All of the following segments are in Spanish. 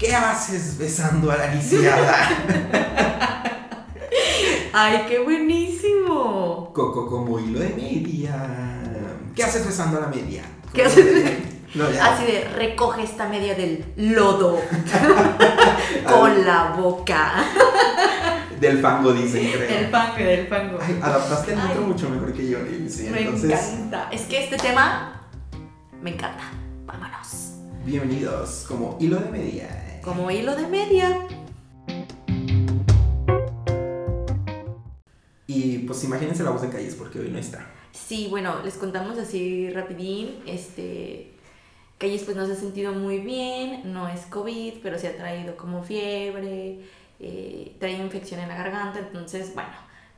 ¿Qué haces besando a la lisiada? ¡Ay, qué buenísimo! Coco como hilo de media. ¿Qué haces besando a la media? ¿Qué haces? No. Así de, recoge esta media del lodo con la boca. Del fango, dicen, creo. Del fango, del fango. Ay, adaptaste el intro mucho mejor que yo, sí, me entonces, encanta. Es que este tema me encanta. Vámonos. bienvenidos como hilo de media. Como hilo de media. Y pues imagínense la voz de Calles porque hoy no está. Sí, bueno, les contamos así rapidín. Este. Calles pues no se ha sentido muy bien, no es COVID, pero se ha traído como fiebre, eh, trae infección en la garganta, entonces, bueno,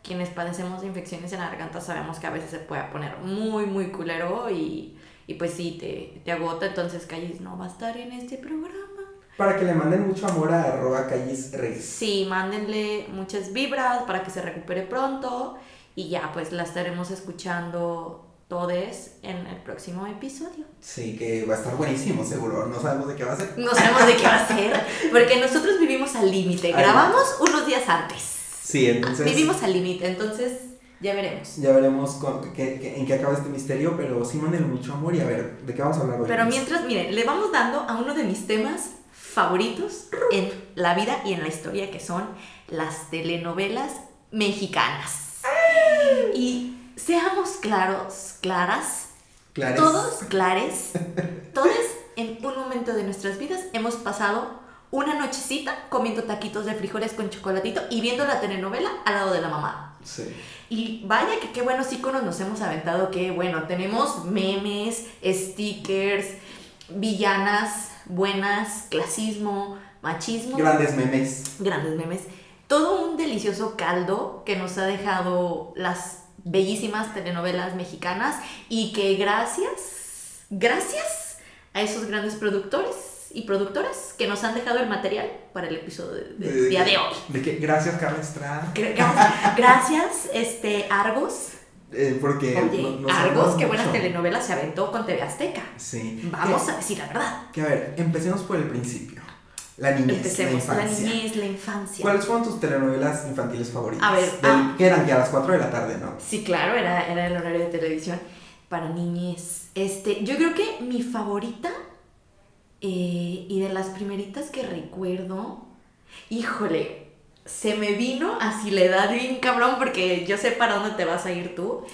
quienes padecemos de infecciones en la garganta sabemos que a veces se puede poner muy, muy culero y, y pues sí, te, te agota, entonces Calles no va a estar en este programa. Para que le manden mucho amor a arroba Calles Reyes. Sí, mándenle muchas vibras para que se recupere pronto y ya pues la estaremos escuchando todes en el próximo episodio. Sí, que va a estar buenísimo, seguro. No sabemos de qué va a ser. No sabemos de qué va a ser, porque nosotros vivimos al límite. Grabamos unos días antes. Sí, entonces. Vivimos al límite, entonces ya veremos. Ya veremos con- qué- qué- en qué acaba este misterio, pero sí mándenle mucho amor y a ver, ¿de qué vamos a hablar hoy? Pero mientras, miren, le vamos dando a uno de mis temas favoritos en la vida y en la historia, que son las telenovelas mexicanas. Y seamos claros, claras, Clares. todos clares, todos en un momento de nuestras vidas hemos pasado una nochecita comiendo taquitos de frijoles con chocolatito y viendo la telenovela al lado de la mamá. Sí. Y vaya que qué buenos iconos nos hemos aventado, que bueno, tenemos memes, stickers, villanas buenas, clasismo, machismo, Grandes memes. grandes memes, todo un delicioso caldo que nos ha dejado las bellísimas telenovelas mexicanas y que gracias, gracias a esos grandes productores y productoras que nos han dejado el material para el episodio de- del día de hoy. De que, gracias, Carla Estrada. Gra- Gracias, este, Argos. Eh, porque. Oye, no- nos Argos, qué buenas mucho. telenovelas se aventó con TV Azteca. Sí. Vamos que, a decir la verdad. Que a ver, empecemos por el principio. La niñez, Empecemos. la La, infancia. niñez, la infancia. ¿Cuáles fueron tus telenovelas infantiles favoritas? A ver, Del- ah. que eran que a las 4 de la tarde, ¿no? Sí, claro, era, era el horario de televisión para niñez. Este, yo creo que mi favorita eh, y de las primeritas que recuerdo, híjole, se me vino así la edad bien cabrón porque yo sé para dónde te vas a ir tú,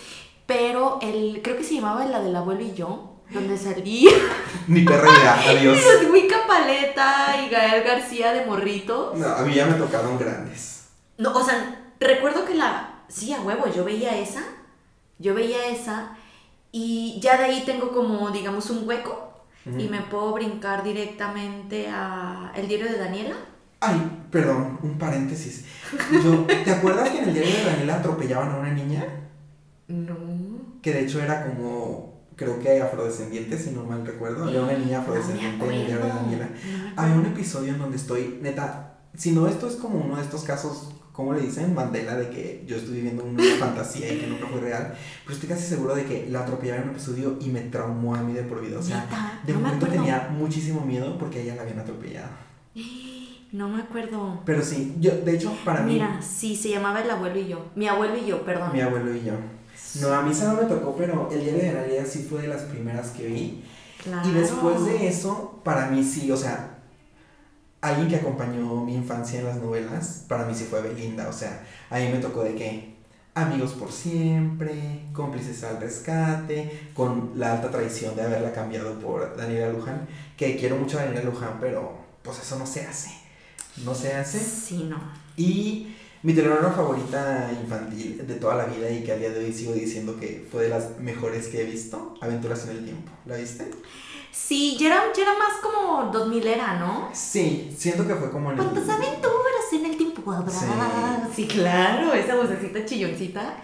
pero el, creo que se llamaba la del abuelo y yo, donde salía Ni perra idea, adiós. Wicca Paleta y Gael García de Morrito. No, a mí ya me tocaron grandes. No, o sea, recuerdo que la. Sí, a huevo, yo veía esa. Yo veía esa. Y ya de ahí tengo como, digamos, un hueco. Y me puedo brincar directamente a El diario de Daniela. Ay, perdón, un paréntesis. Yo, ¿Te acuerdas que en el diario de Daniela atropellaban a una niña? No. Que de hecho era como, creo que afrodescendiente, si no mal recuerdo. Había una niña afrodescendiente en el diario de Daniela. Había un episodio en donde estoy, neta, si no esto es como uno de estos casos, ¿cómo le dicen? Mandela, de que yo estoy viviendo una fantasía y que nunca fue real. Pero estoy casi seguro de que la atropellaron en un episodio y me traumó a mí de por vida. O sea, de no me momento tenía muchísimo miedo porque a ella la habían atropellado. No me acuerdo. Pero sí, yo, de hecho, para mí, Mira, sí, se llamaba El abuelo y yo. Mi abuelo y yo, perdón. mi abuelo y yo. No, a mí esa no me tocó, pero el diario de Daniela sí fue de las primeras que vi. Claro. Y después de eso, para mí sí, o sea, alguien que acompañó mi infancia en las novelas, para mí sí fue Belinda, o sea, a mí me tocó de que Amigos por siempre, Cómplices al rescate, con la alta traición de haberla cambiado por Daniela Luján, que quiero mucho a Daniela Luján, pero pues eso no se hace, no se hace. Sí, no. Y mi telenovela favorita infantil de toda la vida y que al día de hoy sigo diciendo que fue de las mejores que he visto, Aventuras en el Tiempo, ¿la viste? Sí, ya era, ya era más como 2000 era, ¿no? Sí, siento que fue como en el... ¿Cuántas aventuras en el tiempo habrá? Sí. Sí, claro, esa vocecita chilloncita.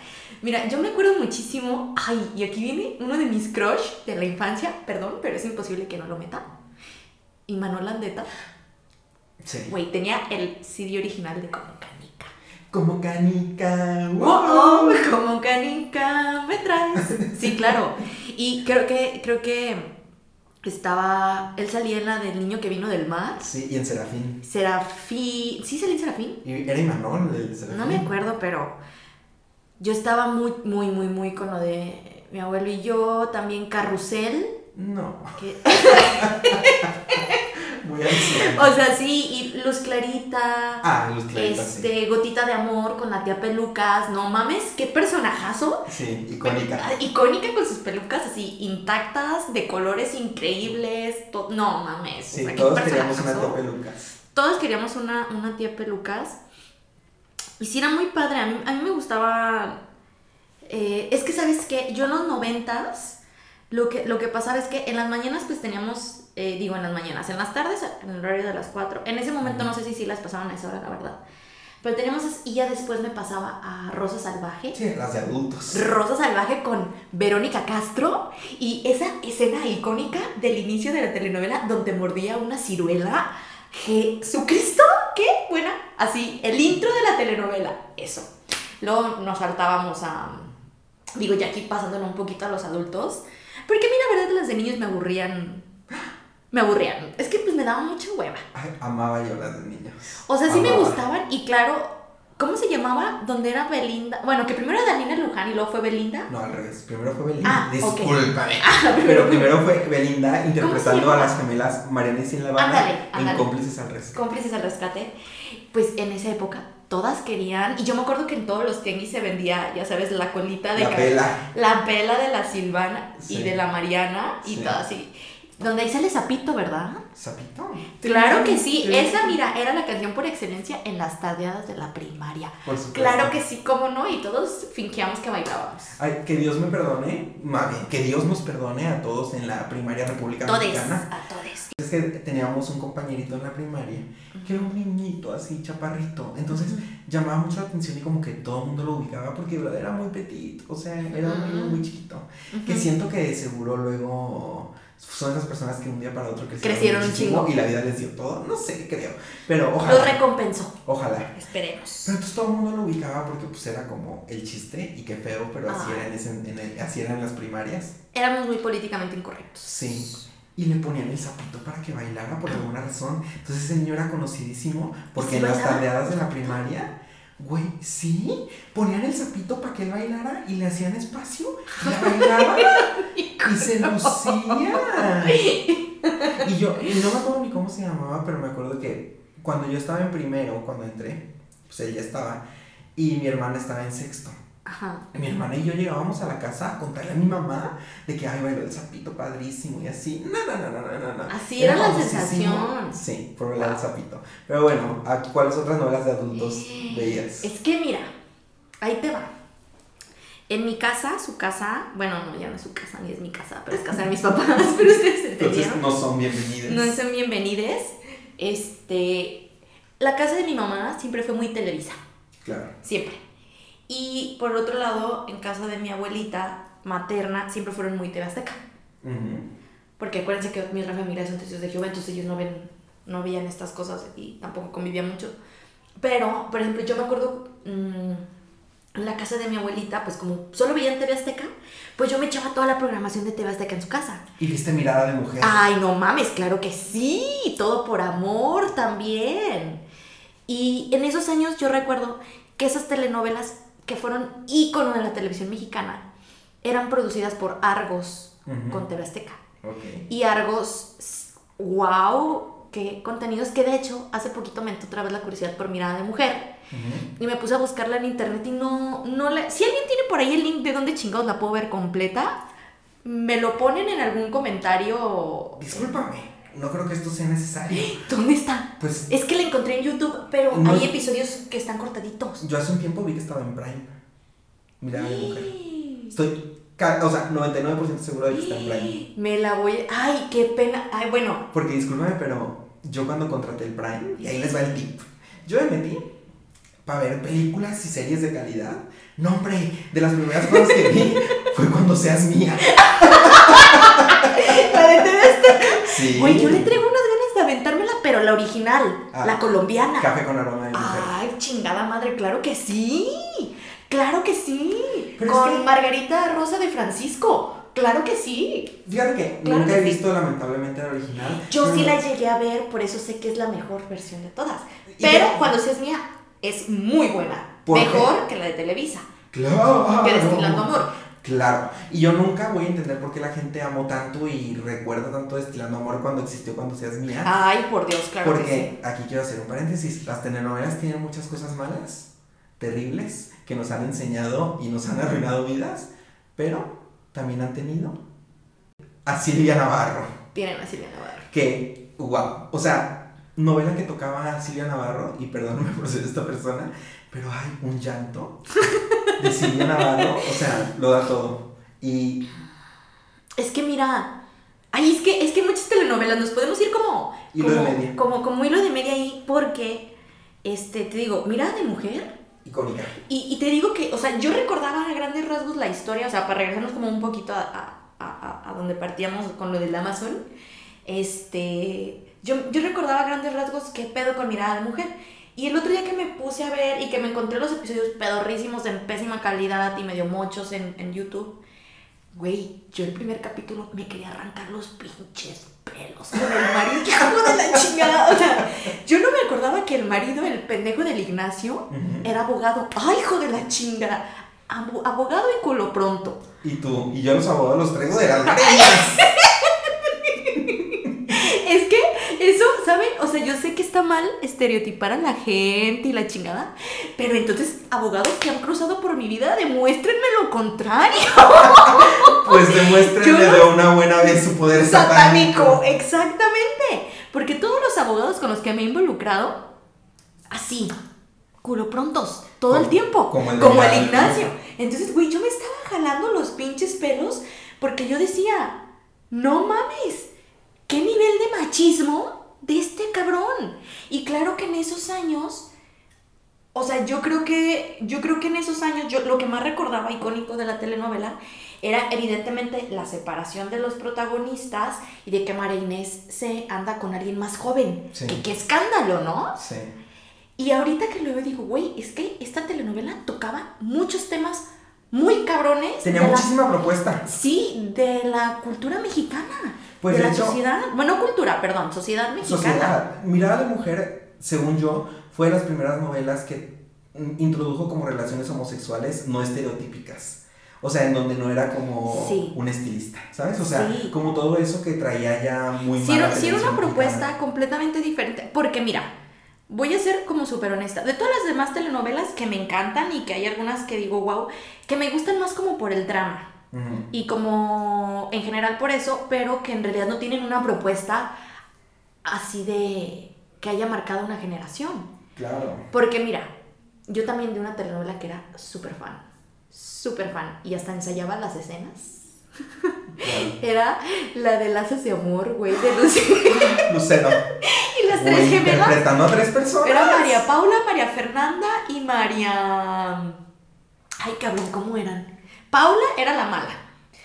Mira, yo me acuerdo muchísimo. Ay, y aquí viene uno de mis crush de la infancia. Perdón, pero es imposible que no lo meta. Y Manuel Landeta. Sí. Güey, tenía el CD original de Como Canica. Como canica. Oh, oh, como canica me traes. Sí, claro. Y creo que, creo que Estaba. Él salía en la del niño que vino del mar. Sí, y en Serafín. Serafín. ¿Sí salía en Serafín? Y era Imanol el de Serafín. No me acuerdo, pero. Yo estaba muy, muy, muy, muy con lo de mi abuelo y yo. También Carrusel. No, que- muy anciano. o sea, sí, y Luz Clarita. Ah, Luz Clarita, este, Gotita de Amor con la tía Pelucas. No mames, qué personajazo. sí. Icónica. Ah, Icónica con sus pelucas así intactas, de colores increíbles. No mames. o Sí, sea, qué todos queríamos una tía pelucas. Todos queríamos una, una tía pelucas. Y sí era muy padre. A mí, a mí me gustaba. eh, es que, ¿sabes qué? Yo en los noventas, lo que, lo que pasaba es que en las mañanas, pues teníamos. eh, digo, en las mañanas. En las tardes, en el horario de las 4. En ese momento no sé si sí las pasaban a esa hora, la verdad. Pero teníamos. Y ya después me pasaba a Rosa Salvaje. Sí, las de adultos. Rosa Salvaje con Verónica Castro y esa escena icónica del inicio de la telenovela donde mordía una ciruela. Jesucristo, qué buena. Así, el intro de la telenovela, eso. Luego nos saltábamos a, digo, ya aquí pasándolo un poquito a los adultos, porque a mí la verdad las de niños me aburrían, me aburrían. Es que pues me daba mucha hueva. Ay, amaba yo las de niños. O sea, sí me gustaban y claro, ¿cómo se llamaba? Donde era Belinda. Bueno, que primero era Daniela Luján y luego fue Belinda. No, al revés. Primero fue Belinda. Ah. Discúlpame. Ah, Pero primero fue Belinda interpretando a las gemelas Mariana y Sin La Habana Ándale, en ándale. Cómplices al Rescate. cómplices al rescate, pues en esa época todas querían, y yo me acuerdo que en todos los tianguis se vendía, ya sabes, la colita de La pela. la pela de la Silvana Sí. y de la Mariana y Sí. todo así. Donde ahí sale Zapito, ¿verdad? ¿Sapito? Claro que sí, esa mira, era la canción por excelencia en las tardeadas de la primaria. Por supuesto. Claro que sí, cómo no, y todos fingíamos que bailábamos. Ay, que Dios me perdone, más bien, que Dios nos perdone a todos en la primaria República Todes, Mexicana. a todes. Es que teníamos un compañerito en la primaria que era un niñito así, chaparrito. Entonces llamaba mucho la atención y como que todo el mundo lo ubicaba porque era muy petit. O sea, era un niño muy chiquito. Que siento que de seguro luego son esas personas que un día para otro crecieron, Crecieron un chingo. y la vida les dio todo. No sé, creo. Pero Lo ojalá. recompensó. Ojalá. Esperemos. Pero entonces todo el mundo lo ubicaba porque pues era como el chiste y qué feo, pero así Ah. era en, en el- así era en las primarias. Éramos muy políticamente incorrectos. Sí. Y le ponían el zapito para que bailara por alguna razón. Entonces ese niño era conocidísimo porque ¿Sí en las tardeadas de la primaria, güey, sí, ponían el zapito para que él bailara y le hacían espacio y la bailaba y se lucía. Y yo, y no me acuerdo ni cómo se llamaba, pero me acuerdo que cuando yo estaba en primero, cuando entré, pues él ya estaba y mi hermana estaba en sexto. Ajá. Mi hermana y yo llegábamos a la casa a contarle a mi mamá de que ay bailó el sapito padrísimo y así. No, no, no, no, no, no, no. Así era la sensación. Sí, por bailar el sapito. Pero bueno, ¿a ¿cuáles otras novelas de adultos veías? Es que mira, ahí te va. En mi casa, su casa, bueno, no, ya no es su casa, ni es mi casa, pero es casa de mis papás, pero ustedes Entonces entendieron. no son bienvenidas. No son bienvenides. Este, la casa de mi mamá siempre fue muy televisa, Claro. siempre. Y por otro lado, en casa de mi abuelita materna, siempre fueron muy TV Azteca. Porque acuérdense que mis familia son testigos de Jehová, entonces ellos no ven, no veían estas cosas y tampoco convivían mucho. Pero, por ejemplo, yo me acuerdo mm, en la casa de mi abuelita, pues como solo veían TV Azteca, pues yo me echaba toda la programación de TV Azteca en su casa. Y viste mirada de mujer. Ay, no mames, claro que sí, todo por amor también. Y en esos años yo recuerdo que esas telenovelas que fueron ícono de la televisión mexicana eran producidas por Argos con TV Azteca. Y Argos, wow, qué contenidos, que de hecho hace poquito me entró otra vez la curiosidad por Mirada de Mujer. Y me puse a buscarla en internet y no, no le... Si alguien tiene por ahí el link de dónde chingados la puedo ver completa, me lo ponen en algún comentario. Discúlpame, no creo que esto sea necesario. ¿Dónde está? Pues Es que la encontré en YouTube, pero No. hay episodios que están cortaditos. yo hace un tiempo vi que estaba en Prime. Mirada de mujer. Estoy, o sea, 99% seguro de que está en Prime. Me la voy... Ay, qué pena. Ay, bueno. Porque discúlpame, pero yo cuando contraté el Prime, y ahí les va el tip. Yo me metí para ver películas y series de calidad. No, hombre, de las primeras cosas que vi fue cuando seas mía. La de TV Azteca. Sí. Güey, yo le traigo unas ganas de aventármela, pero la original, Ah. la colombiana. Café con aroma de mujer. Ay, chingada madre, claro que sí. Claro que sí. Pero es Con que- Margarita Rosa de Francisco. Claro que sí. Fíjate que Claro nunca que he sí. visto lamentablemente la original. Yo sí no- la llegué a ver, por eso sé que es la mejor versión de todas. Pero cuando seas mía, es muy buena. Mejor que la de Televisa. Claro. Que Destilando Amor. Claro. Y yo nunca voy a entender por qué la gente amó tanto y recuerda tanto Destilando Amor cuando existió cuando seas mía. Ay, por Dios, claro que sí. Porque aquí quiero hacer un paréntesis. Las telenovelas tienen muchas cosas malas, terribles, que nos han enseñado y nos han arruinado vidas, pero también han tenido a Silvia Navarro. Tienen a Silvia Navarro. Que, wow. O sea, novela que tocaba a Silvia Navarro, y perdóname por ser esta persona, pero hay un llanto Silvia Navarro, o sea, lo da todo. Y Es que mira, ay, es que, es que muchas telenovelas nos podemos ir como. Hilo de como, media. Como, como hilo de media ahí, porque, este, te digo, mirada de mujer. icónica. Y, y te digo que, o sea, yo recordaba a grandes rasgos la historia, o sea, para regresarnos como un poquito a, a, a- a donde partíamos con lo del Amazon, este, yo, yo recordaba a grandes rasgos qué pedo con mirada de mujer. Y el otro día que me puse a ver y que me encontré los episodios pedorrísimos en pésima calidad y medio mochos en, en YouTube, güey, yo el primer capítulo me quería arrancar los pinches pelos con el marido, de la chingada. O sea, yo no me acordaba que el marido, el pendejo del Ignacio, era abogado. ¡Ay, hijo de la chinga! Abo- abogado y culo pronto. Y tú, y yo los abogados los traigo de las eso, ¿saben? O sea, yo sé que está mal estereotipar a la gente y la chingada, pero entonces, abogados que han cruzado por mi vida, demuéstrenme lo contrario. Pues demuéstrenle Yo- de una buena vez su poder Satánico, satánico. exactamente. Porque todos los abogados con los que me he involucrado, así, culo prontos, todo el tiempo. como el como el. Ignacio. Entonces, güey, yo me estaba jalando los pinches pelos porque yo decía, no mames, ¿qué nivel de machismo de este cabrón? Y claro que en esos años. O sea, yo creo que yo creo que en esos años yo lo que más recordaba icónico de la telenovela era evidentemente la separación de los protagonistas y de que María Inés se anda con alguien más joven. Sí. Que qué escándalo, ¿no? Sí. Y ahorita que lo veo digo, güey, es que esta telenovela tocaba muchos temas muy cabrones. Tenía la- muchísima propuesta. Sí, de la cultura mexicana. Pues, de, de la hecho- sociedad. Bueno, cultura, perdón, sociedad mexicana. Sociedad. Mirada de mujer, según yo, fue de las primeras novelas que introdujo como relaciones homosexuales no estereotípicas. O sea, en donde no era como Sí. un estilista, ¿sabes? O sea, Sí. como todo eso que traía ya muy Sí, mal era, la sí era una propuesta mexicana. completamente diferente. Porque mira, voy a ser como súper honesta. De todas las demás telenovelas que me encantan y que hay algunas que digo, wow, que me gustan más como por el drama. Y como en general por eso, pero que en realidad no tienen una propuesta así de que haya marcado una generación. Claro. Porque mira, yo también de una telenovela que era súper fan, súper fan, y hasta ensayaba las escenas. Era la de Lazos de Amor, güey, de Lucy. Lucero. y las tres gemelas. interpretando a tres personas. Era María Paula, María Fernanda y María... Ay, cabrón, ¿cómo eran? Paula era la mala.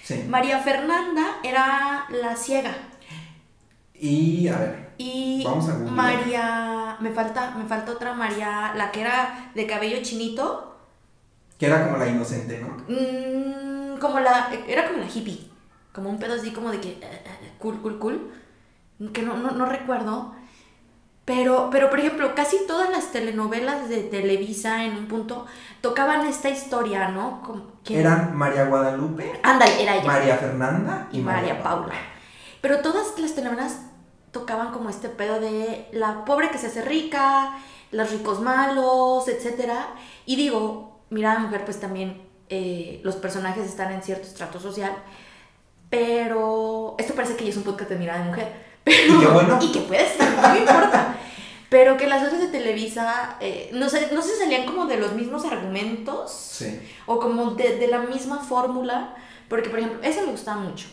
Sí. María Fernanda era la ciega. Y a ver, Y Vamos a. María... Me falta, me falta otra María, la que era de cabello chinito. que era como la inocente, ¿no? Mm, como la. Era como la hippie. Como un pedo así como de que. eh, eh, cool, cool, cool. Que no, no, no recuerdo. Pero, pero, por ejemplo, casi todas las telenovelas de Televisa en un punto tocaban esta historia, ¿no? Como, que- Eran María Guadalupe, Ándale, era ella. María Fernanda y María Paula. Pero todas las telenovelas tocaban como este pedo de la pobre que se hace rica, los ricos malos, etc. Y digo, mirada de mujer, pues también eh, los personajes están en cierto estrato social. Pero esto parece que ya es un podcast de mirada de mujer. Pero, Y qué bueno. Y que puede estar, no me importa. Pero que las otras de Televisa, eh, no, sé, no se salían como de los mismos argumentos Sí. o como de, de la misma fórmula, porque por ejemplo, esa me gustaba mucho.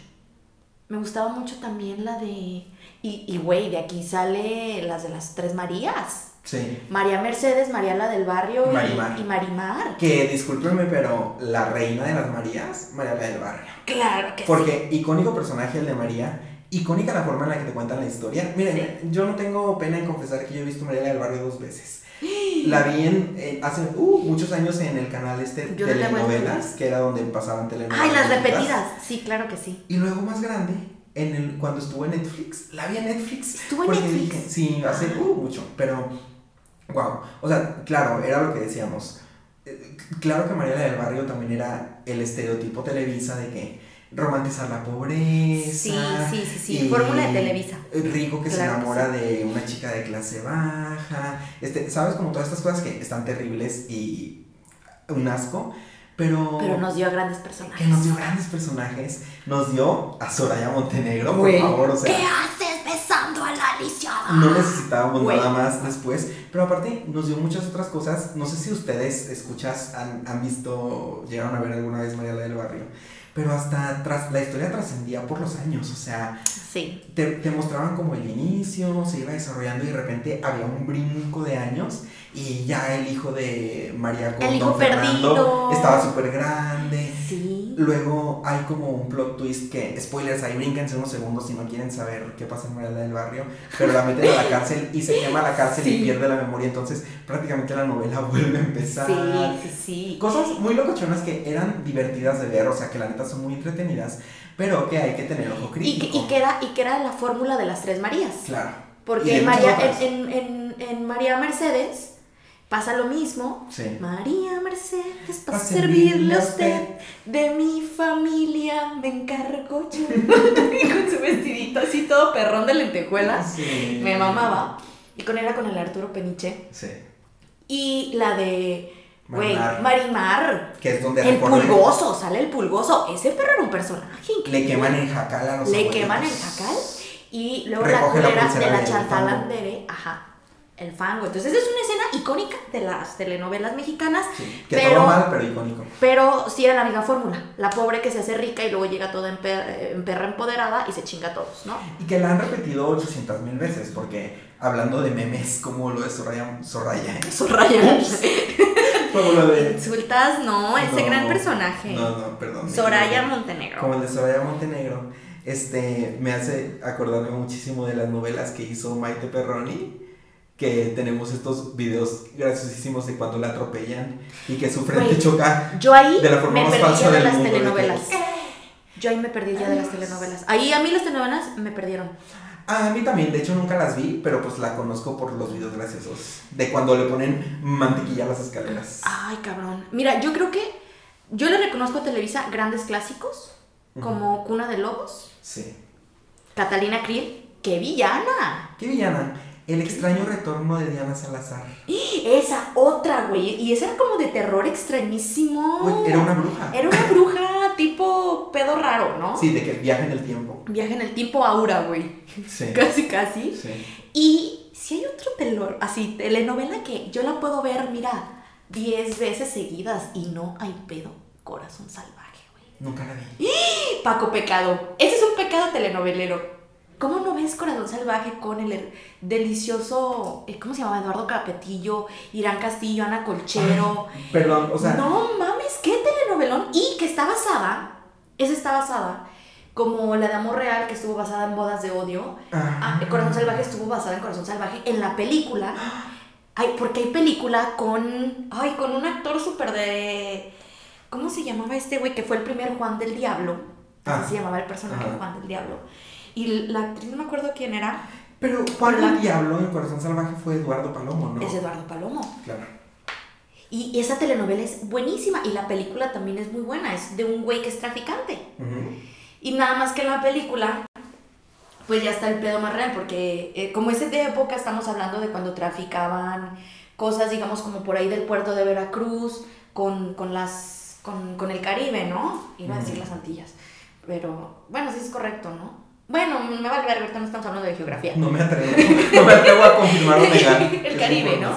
Me gustaba mucho también la de... Y, y güey, de aquí sale las de las tres Marías. Sí. María Mercedes, María la del barrio y- Marimar. y Marimar. Que discúlpenme, pero la reina de las Marías, María la del Barrio. Claro que sí. Porque icónico personaje el de María, icónica la forma en la que te cuentan la historia. Miren, yo no tengo pena en confesar que yo he visto María la del Barrio dos veces. La vi en, en- hace uh, muchos años en el canal este Yo no telenovelas, que era donde pasaban telenovelas. Ay, las repetidas. Sí, claro que sí. Y luego más grande, en el, cuando estuvo en Netflix, la vi en Netflix. Estuvo en Netflix. dije, sí, hace uh, mucho, pero wow. O sea, claro, era lo que decíamos. Eh, Claro que Mariela del Barrio también era el estereotipo Televisa de que romantizar la pobreza. Sí, sí, sí, sí. Fórmula de Televisa. Rico que se que enamora de una chica de clase baja. Este, ¿sabes? Como todas estas cosas que están terribles y un asco. Pero, Pero nos dio a grandes que personajes. nos dio grandes personajes. Nos dio a Soraya Montenegro, por favor. O sea, ¿Qué haces besando a la lisiada? no necesitábamos nada más después. Pero aparte nos dio muchas otras cosas. No sé si ustedes, escuchas, han, han visto, llegaron a ver alguna vez María del Barrio. Pero hasta tras, la historia trascendía por los años. O sea, Sí. te, te mostraban como el inicio, se iba desarrollando y de repente había un brinco de años. Y ya el hijo de María con El hijo Don Fernando perdido. estaba súper grande. Luego hay como un plot twist que, spoilers, ahí brínquense unos segundos si no quieren saber qué pasa en Mariela del Barrio, pero la meten a la cárcel y se quema la cárcel Sí. y pierde la memoria, entonces prácticamente la novela vuelve a empezar. Sí, sí, sí. Cosas muy locochonas que eran divertidas de ver, o sea que la neta son muy entretenidas, pero que hay que tener ojo Y crítico. que, y, que era, y que era la fórmula de las tres Marías. Claro. Y Porque María, en, en, en, en María Mercedes pasa lo mismo. Sí. María Mercedes, para Pa' servirle a usted, de mi familia me encargo yo. y con su vestidito así todo perrón de lentejuelas. Sí. Me mamaba. Y con era con el Arturo Peniche. Sí. Y la de. Güey, Marimar. Marimar. Que es donde El pulgoso, sale el pulgoso. Ese perro era un personaje increíble. Le queman en jacal a los Le abuelitos. queman el jacal y luego Recoge la culera de la del Chantal fango. Andere, ajá, el fango. Entonces es una escena icónica de las telenovelas mexicanas, Sí, Que Pero- todo mal, pero icónico. pero sí era la misma fórmula. La pobre que se hace rica y luego llega toda en, per- en perra empoderada y se chinga a todos, ¿no? Y que la han repetido 800 mil veces, porque hablando de memes como lo de Soraya, Soraya, Soraya. como lo de... Insultas, no, ese No, gran personaje. No, no, perdón. Soraya. Montenegro. Como el de Soraya Montenegro, este, me hace acordarme muchísimo de las novelas que hizo Maite Perroni, que tenemos estos videos graciosísimos de cuando la atropellan y que su frente Güey, choca Yo ahí de la forma me más perdí falsa de del las mundo, de que- telenovelas. Yo ahí me perdí ya de las telenovelas. Ahí a mí las telenovelas me perdieron. Ah, a mí también, de hecho nunca las vi, pero pues la conozco por los videos graciosos. De cuando le ponen mantequilla a las escaleras. Ay, cabrón. Mira, yo creo que yo le reconozco a Televisa grandes clásicos, como Cuna de Lobos, Sí. Catalina Krill, ¡qué villana! ¿Qué villana? El extraño retorno de Diana Salazar. Esa otra, güey. Y esa era como de terror extrañísimo. Era una bruja. Era una bruja tipo pedo raro, ¿no? Sí, de que viaja en el tiempo. Viaje en el tiempo aura, güey. Sí. Casi, casi. Sí. Y si hay otro telor, así, telenovela que yo la puedo ver, mira, 10 veces seguidas y no hay pedo. Corazón salvaje, güey. Nunca la vi. Paco Pecado. Ese es un pecado telenovelero. ¿Cómo no ves Corazón Salvaje con el delicioso, eh, ¿cómo se llama? Eduardo Capetillo, Irán Castillo, Ana Colchero. Perdón, o sea, no mames, qué telenovelón. Y que está basada, esa está basada, como la de Amor Real, que estuvo basada en Bodas de Odio. ah, Ah, Corazón Salvaje estuvo basada en Corazón Salvaje en la película. Ay, porque hay película con. Ay, con un actor súper de. ¿Cómo se llamaba este güey? Que fue el primer Juan del Diablo. Así Ah. se llamaba el personaje. Juan del Diablo. Y la actriz, no me acuerdo quién era, Pero Juan La- Diablo en Corazón Salvaje fue Eduardo Palomo, ¿no? es Eduardo Palomo. Claro. Y esa telenovela es buenísima. Y la película también es muy buena. Es de un güey que es traficante. Y nada más que en la película, pues ya está el pedo más real, porque eh, como es de época, estamos hablando de cuando traficaban cosas, digamos, como por ahí del puerto de Veracruz, con, con las, con, con el Caribe, ¿no? Iba a decir las Antillas, pero bueno, sí es correcto, ¿no? Bueno, me vale ver, ahorita no estamos hablando de geografía. No me atrevo, no me atrevo a confirmar o negar. El Caribe, ¿no?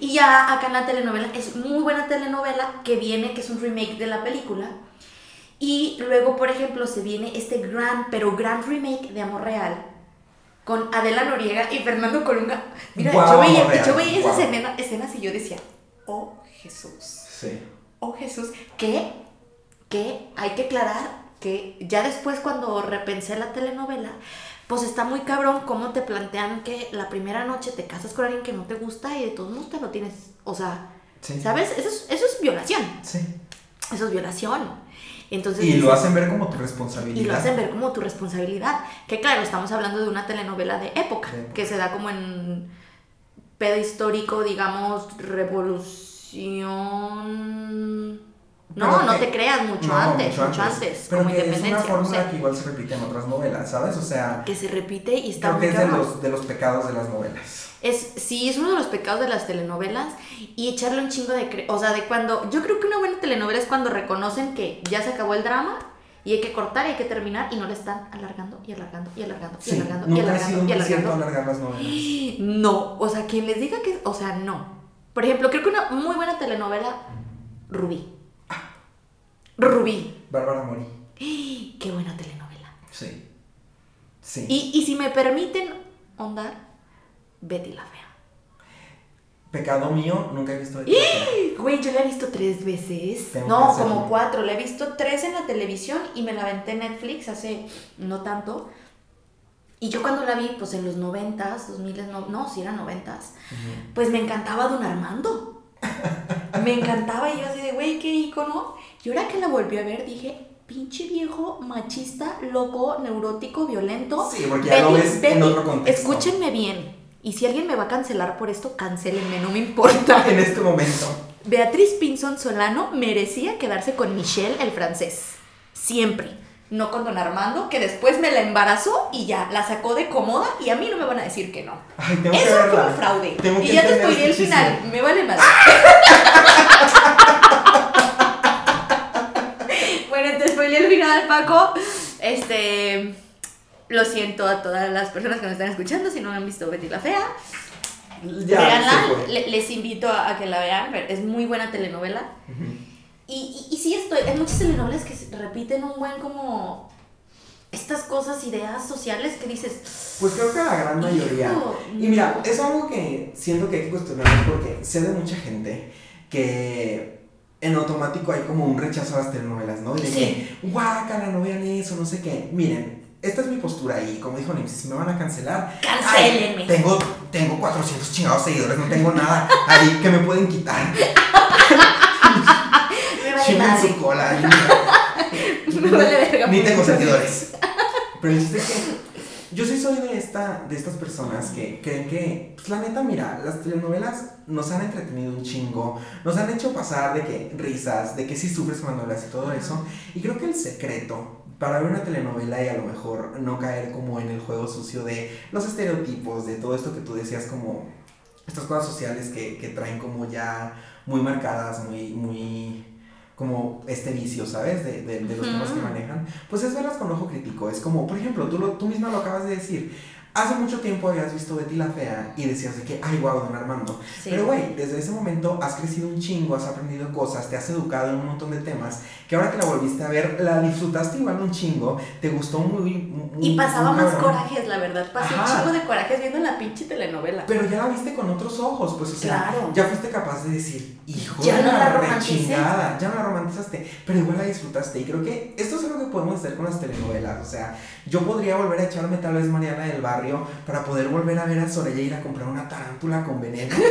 Y ya acá en la telenovela, es muy buena telenovela que viene, que es un remake de la película. Y luego, por ejemplo, se viene este gran, pero gran remake de Amor Real con Adela Noriega y Fernando Colunga. Mira, Guau, yo veía, Real, yo veía esas guau. escena- escenas y yo decía, oh Jesús, Sí. oh Jesús, que, que hay que aclarar que ya después cuando repensé la telenovela, pues está muy cabrón cómo te plantean que la primera noche te casas con alguien que no te gusta y de todos modos te lo tienes, o sea, Sí. ¿sabes? Eso es, eso es violación, Sí. eso es violación. Entonces, Y lo dices- hacen ver como tu responsabilidad. y lo hacen ver como tu responsabilidad. Que claro, estamos hablando de una telenovela de época, De época. que se da como en pedo histórico, digamos, revolución. No, no que- te creas, mucho No, antes, mucho antes, Pero como que es una fórmula que igual se repite en otras novelas, ¿sabes? O sea, Que se repite y está creo que muy es de los, de los pecados de las novelas. Es, sí, es uno de los pecados de las telenovelas y echarle un chingo de... cre- O sea, de cuando... Yo creo que una buena telenovela es cuando reconocen que ya se acabó el drama y hay que cortar y hay que terminar y no le están alargando y alargando y alargando y Sí, alargando y nunca ha sido alargando un y alargando. alargar las novelas. No, o sea, quien les diga que... O sea, no. Por ejemplo, creo que una muy buena telenovela, Rubí. Rubí. Bárbara Mori. Qué buena telenovela. Sí. Sí. Y, y si me permiten ondar, Betty la Fea. Pecado mío, nunca he visto de Fea. Güey, yo la he visto tres veces. Tengo no, como cuatro. La he visto tres en la televisión y me la aventé en Netflix hace no tanto. Y yo cuando la vi, pues en los noventas, dos miles, no, no, si eran noventas, pues me encantaba Don Armando. Me encantaba y yo así de, güey, qué ícono. Y ahora que la volví a ver, dije, pinche viejo, machista, loco, neurótico, violento. Sí, porque ya lo ves en otro contexto. Escúchenme bien. Y si alguien me va a cancelar por esto, cancélenme, no me importa. En este momento. Beatriz Pinzón Solano merecía quedarse con Michelle el francés. Siempre. No con Don Armando, que después me la embarazó y ya, la sacó de cómoda y a mí no me van a decir que no. Ay, tengo que Eso fue un fraude. Tengo que y ya te spoileé el este final. Me vale madre. bueno, te spoileé el final, Paco. Este. Lo siento a todas las personas que nos están escuchando si no han visto Betty la Fea. Ya, le- les invito a, a que la vean, es muy buena telenovela. Ujú. Y, y, y sí estoy, hay muchas telenovelas que repiten un buen como estas cosas, ideas sociales que dices, Pues creo que la gran mayoría. Hijo, Y mira, no. es algo que siento que hay que cuestionar porque sé de mucha gente que en automático hay como un rechazo a las telenovelas, ¿no? Y de Sí. que, guácala, no vean eso, no sé qué. Miren, esta es mi postura y como dijo Nipsey, si me van a cancelar, Cancélenme. ay, tengo, tengo 400 chingados seguidores, no tengo nada ahí que me pueden quitar. madre. su cola. Me vale verga. Ni tengo seguidores. Pero el chiste es que yo sí soy de, esta, de estas personas que creen que, pues la neta, mira, las telenovelas nos han entretenido un chingo, nos han hecho pasar de que risas, de que sí sufres cuando hablas y todo eso. Y creo que el secreto para ver una telenovela y a lo mejor no caer como en el juego sucio de los estereotipos, de todo esto que tú decías como estas cosas sociales que, que traen como ya muy marcadas, muy, muy como este vicio, ¿sabes? De, de, de los temas que manejan, pues es verlas con ojo crítico. Es como, por ejemplo, tú, lo, tú misma lo acabas de decir. Hace mucho tiempo habías visto Betty la Fea y decías de que, ay, guau, don Armando. Sí. Pero, güey, desde ese momento has crecido un chingo, has aprendido cosas, te has educado en un montón de temas, que ahora que la volviste a ver, la disfrutaste igual un chingo, te gustó muy... muy y pasaba muy más cabrón. corajes, la verdad. Pasé un Ajá. chingo de corajes viendo la pinche telenovela. Pero ya la viste con otros ojos, pues, o sea, Claro. ya fuiste capaz de decir, hijo Ya de no la rechingada, ya no la romantizaste, pero igual la disfrutaste. Y creo que esto es algo que podemos hacer con las telenovelas. O sea, yo podría volver a echarme tal vez Mariana del Para poder volver a ver a Soraya ir a comprar una tarántula con veneno.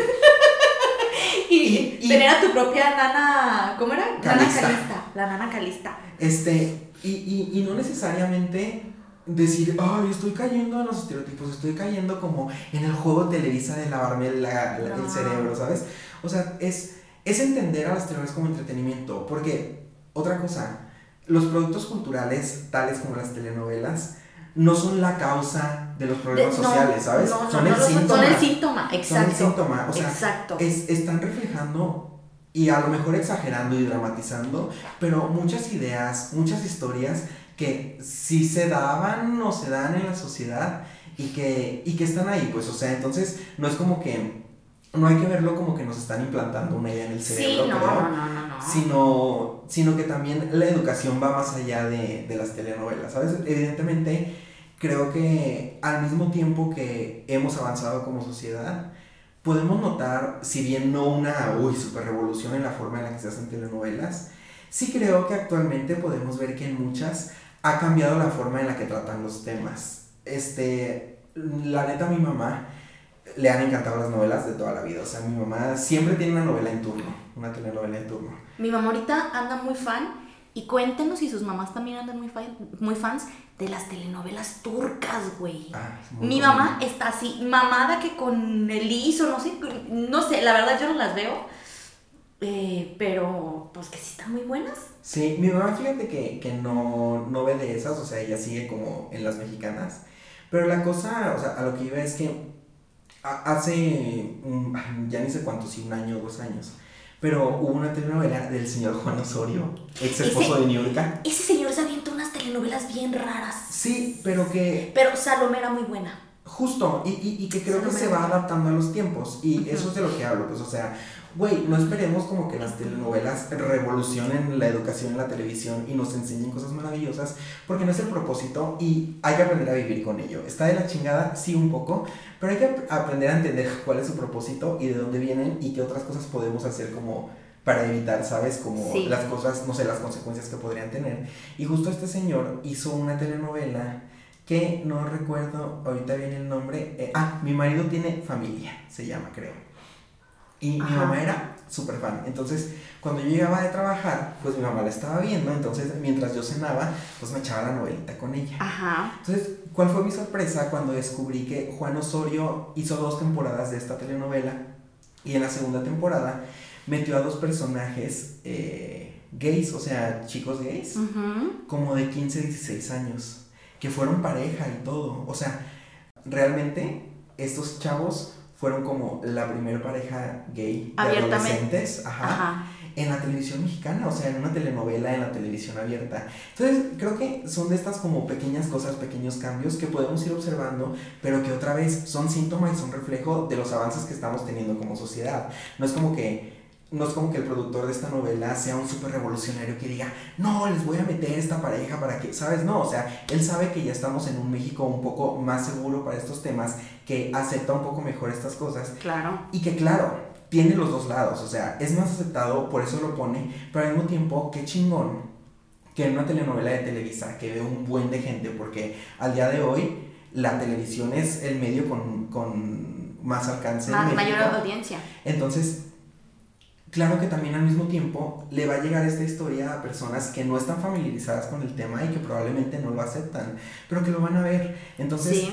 Y, Y- y- tener a tu propia nana, ¿cómo era? Calista. Nana Calista. La nana Calista. Este, y, y, y no necesariamente decir, ay, estoy cayendo en los estereotipos, estoy cayendo como en el juego Televisa de lavarme la- la- el No. cerebro, ¿sabes? O sea, es, es entender a las telenovelas como entretenimiento, porque otra cosa, los productos culturales, tales como las telenovelas, no son la causa de los problemas De- no, sociales, ¿sabes? no, no, son, el síntoma, Son el síntoma, Son exacto. el síntoma, o sea, exacto. es- están reflejando y a lo mejor exagerando y dramatizando, pero muchas ideas, muchas historias que sí se daban o se dan en la sociedad y que, y que están ahí, pues, o sea, entonces no es como que, no hay que verlo como que nos están implantando una idea en el sí, cerebro, no, creo, no, no, no, no. sino, sino que también la educación va más allá de, de las telenovelas, ¿sabes? Evidentemente, creo que al mismo tiempo que hemos avanzado como sociedad, podemos notar, si bien no una, uy, super revolución en la forma en la que se hacen telenovelas, sí creo que actualmente podemos ver que en muchas ha cambiado la forma en la que tratan los temas. Este, la neta, mi mamá le han encantado las novelas de toda la vida. O sea, mi mamá siempre tiene una novela en turno, una telenovela en turno. Mi mamá ahorita anda muy fan y cuéntenos si sus mamás también andan muy, fan, muy fans de las telenovelas turcas, güey. Ah, Mi mamá está así, mamada que con el ISO, no sé, no sé, la verdad yo no las veo, eh, pero pues que sí están muy buenas. Sí, mi mamá fíjate que, que no, no ve de esas, o sea, ella sigue como en las mexicanas. Pero la cosa, o sea, a lo que iba es que hace, ya ni sé cuánto, si un año o dos años, pero hubo una telenovela del señor Juan Osorio, ex esposo de Niurka. Ese señor se avienta unas telenovelas bien raras. Sí, pero que... Pero Salomé era muy buena. Justo, y, y, y que creo que se va adaptando a los tiempos, y eso es de lo que hablo, pues, o sea, güey, no esperemos como que las telenovelas revolucionen la educación en la televisión y nos enseñen cosas maravillosas, porque no es el propósito y hay que aprender a vivir con ello. Está de la chingada, sí, un poco, pero hay que aprender a entender cuál es su propósito y de dónde vienen y qué otras cosas podemos hacer como para evitar, ¿sabes? Como las cosas, no sé, las consecuencias que podrían tener. Y justo este señor hizo una telenovela que no recuerdo ahorita bien el nombre. Eh, ah, mi marido tiene familia, se llama, creo. Y mi mamá era súper fan. Entonces, cuando yo llegaba de trabajar, pues mi mamá la estaba viendo. Entonces, mientras yo cenaba, pues me echaba la novelita con ella. Ajá. Entonces, ¿cuál fue mi sorpresa cuando descubrí que Juan Osorio hizo dos temporadas de esta telenovela? Y en la segunda temporada metió a dos personajes eh, gays, o sea, chicos gays, como de 15, 16 años, que fueron pareja y todo. O sea, realmente estos chavos fueron como la primera pareja gay de adolescentes ajá, en la televisión mexicana, o sea, en una telenovela en la televisión abierta. Entonces, creo que son de estas como pequeñas cosas, pequeños cambios que podemos ir observando, pero que otra vez son síntomas y son reflejo de los avances que estamos teniendo como sociedad. No es como que no es como que el productor de esta novela sea un súper revolucionario que diga, no, les voy a meter esta pareja para que, ¿sabes? No, o sea, él sabe que ya estamos en un México un poco más seguro para estos temas, que acepta un poco mejor estas cosas. Claro. Y que, claro, tiene los dos lados, o sea, es más aceptado, por eso lo pone, pero al mismo tiempo, qué chingón que en una telenovela de Televisa que ve un buen de gente, porque al día de hoy la televisión es el medio con, con más alcance. Más, mayor audiencia. Entonces, claro que también al mismo tiempo le va a llegar esta historia a personas que no están familiarizadas con el tema y que probablemente no lo aceptan, pero que lo van a ver. Entonces,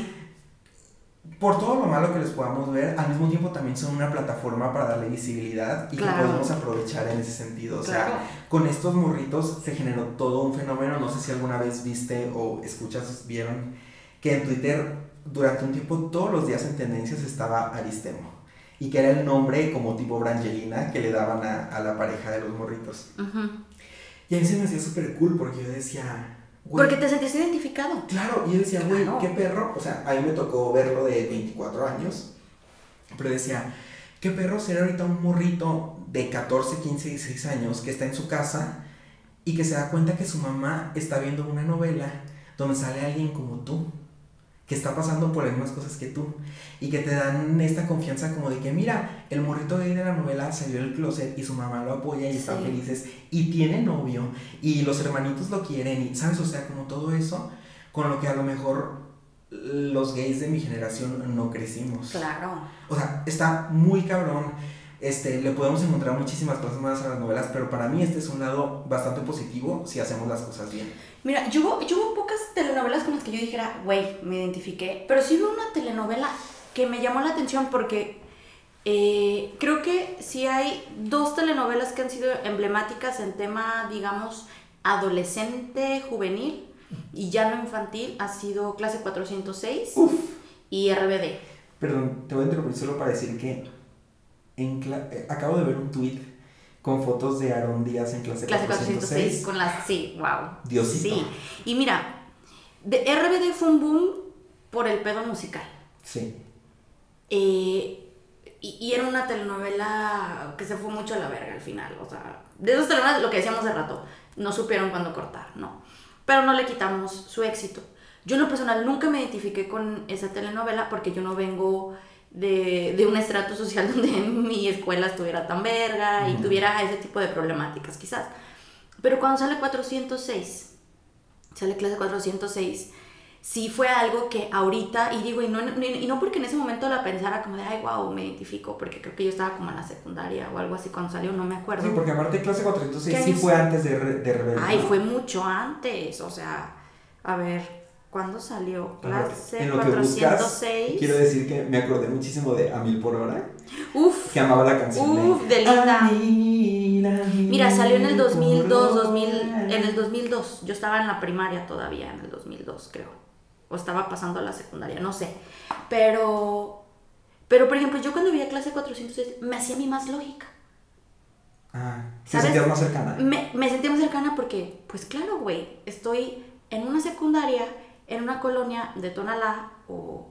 por todo lo malo que les podamos ver, al mismo tiempo también son una plataforma para darle visibilidad y que podemos aprovechar en ese sentido. O sea, con estos morritos se generó todo un fenómeno, no sé si alguna vez viste o escuchas, vieron, que en Twitter durante un tiempo todos los días en tendencias estaba Aristemo y que era el nombre como tipo Brangelina que le daban a, la pareja de los morritos. Y a mí se me hacía súper cool porque yo decía... porque te sentías identificado. Claro, y yo decía, güey, qué perro. O sea, a mí me tocó verlo de 24 años, pero decía, qué perro ser ahorita un morrito de 14, 15, 16 años que está en su casa y que se da cuenta que su mamá está viendo una novela donde sale alguien como tú que está pasando por las mismas cosas que tú y que te dan esta confianza como de que mira, el morrito de de la novela salió del closet y su mamá lo apoya y están felices y tiene novio y los hermanitos lo quieren y sabes, o sea, como todo eso con lo que a lo mejor los gays de mi generación no crecimos. Claro. O sea, está muy cabrón este, le podemos encontrar muchísimas cosas más a las novelas, pero para mí este es un lado bastante positivo si hacemos las cosas bien. Mira, yo hubo, yo hubo pocas telenovelas con las que yo dijera, güey, me identifiqué, pero sí hubo una telenovela que me llamó la atención porque eh, creo que sí hay dos telenovelas que han sido emblemáticas en tema, digamos, adolescente, juvenil y ya no infantil, ha sido Clase 406 y RBD. Perdón, te voy a interrumpir solo para decir que eh, acabo de ver un tweet con fotos de Aaron Díaz en clase, clase 406. con las, sí, wow. Diosito. Sí, y mira, de RBD fue un boom por el pedo musical. Sí. Eh, y, era una telenovela que se fue mucho a la verga al final, o sea, de esas telenovelas, lo que decíamos de rato, no supieron cuándo cortar, ¿no? Pero no le quitamos su éxito. Yo en lo personal nunca me identifiqué con esa telenovela porque yo no vengo de, de un estrato social donde mi escuela estuviera tan verga y tuviera ese tipo de problemáticas quizás. Pero cuando sale 406, sale clase 406, sí fue algo que ahorita, y digo, y no, y no porque en ese momento la pensara como de, ay, wow, me identifico, porque creo que yo estaba como en la secundaria o algo así cuando salió, no me acuerdo. Sí, porque aparte clase 406 sí fue antes de, de Rebelde. Ay, fue mucho antes, o sea, a ver, ¿Cuándo salió? Clase en lo 406. quiero decir que me acordé muchísimo de A Mil por Hora. Uf. Que amaba la canción. Uf, de, linda. Mira, salió en el 2002, 2000, en el 2002. Yo estaba en la primaria todavía, en el 2002, creo. O estaba pasando a la secundaria, no sé. Pero, pero por ejemplo, yo cuando veía clase 406 me hacía a mí más lógica. Ah, ¿te sentías más cercana? Me, me sentía más cercana porque, pues claro, güey, estoy en una secundaria en una colonia de Tonalá o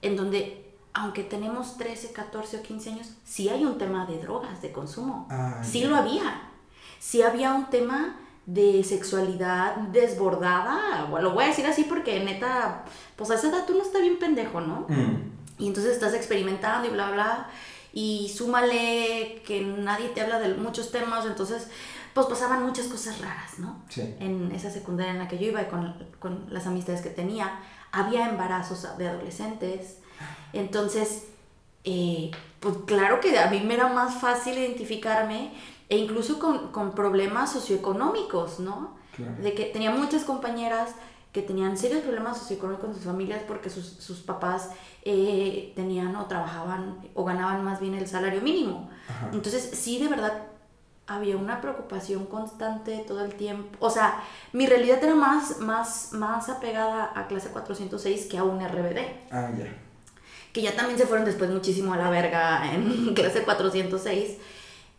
en donde, aunque tenemos 13, 14 o 15 años, sí hay un tema de drogas, de consumo. Ah, sí lo había. Sí había un tema de sexualidad desbordada, o lo voy a decir así porque neta, pues a esa edad tú no estás bien pendejo, ¿no? Mm. Y entonces estás experimentando y bla, bla, y súmale que nadie te habla de muchos temas, entonces pues pasaban muchas cosas raras, ¿no? Sí. En esa secundaria en la que yo iba y con, con las amistades que tenía, había embarazos de adolescentes. Entonces, eh, pues claro que a mí me era más fácil identificarme e incluso con, con problemas socioeconómicos, ¿no? De que tenía muchas compañeras que tenían serios problemas socioeconómicos con sus familias porque sus, sus papás eh, tenían o trabajaban o ganaban más bien el salario mínimo. Entonces, sí, de verdad, había una preocupación constante todo el tiempo. O sea, mi realidad era más, más, más apegada a clase 406 que a un RBD. Ah, ya. Que ya también se fueron después muchísimo a la verga en clase 406.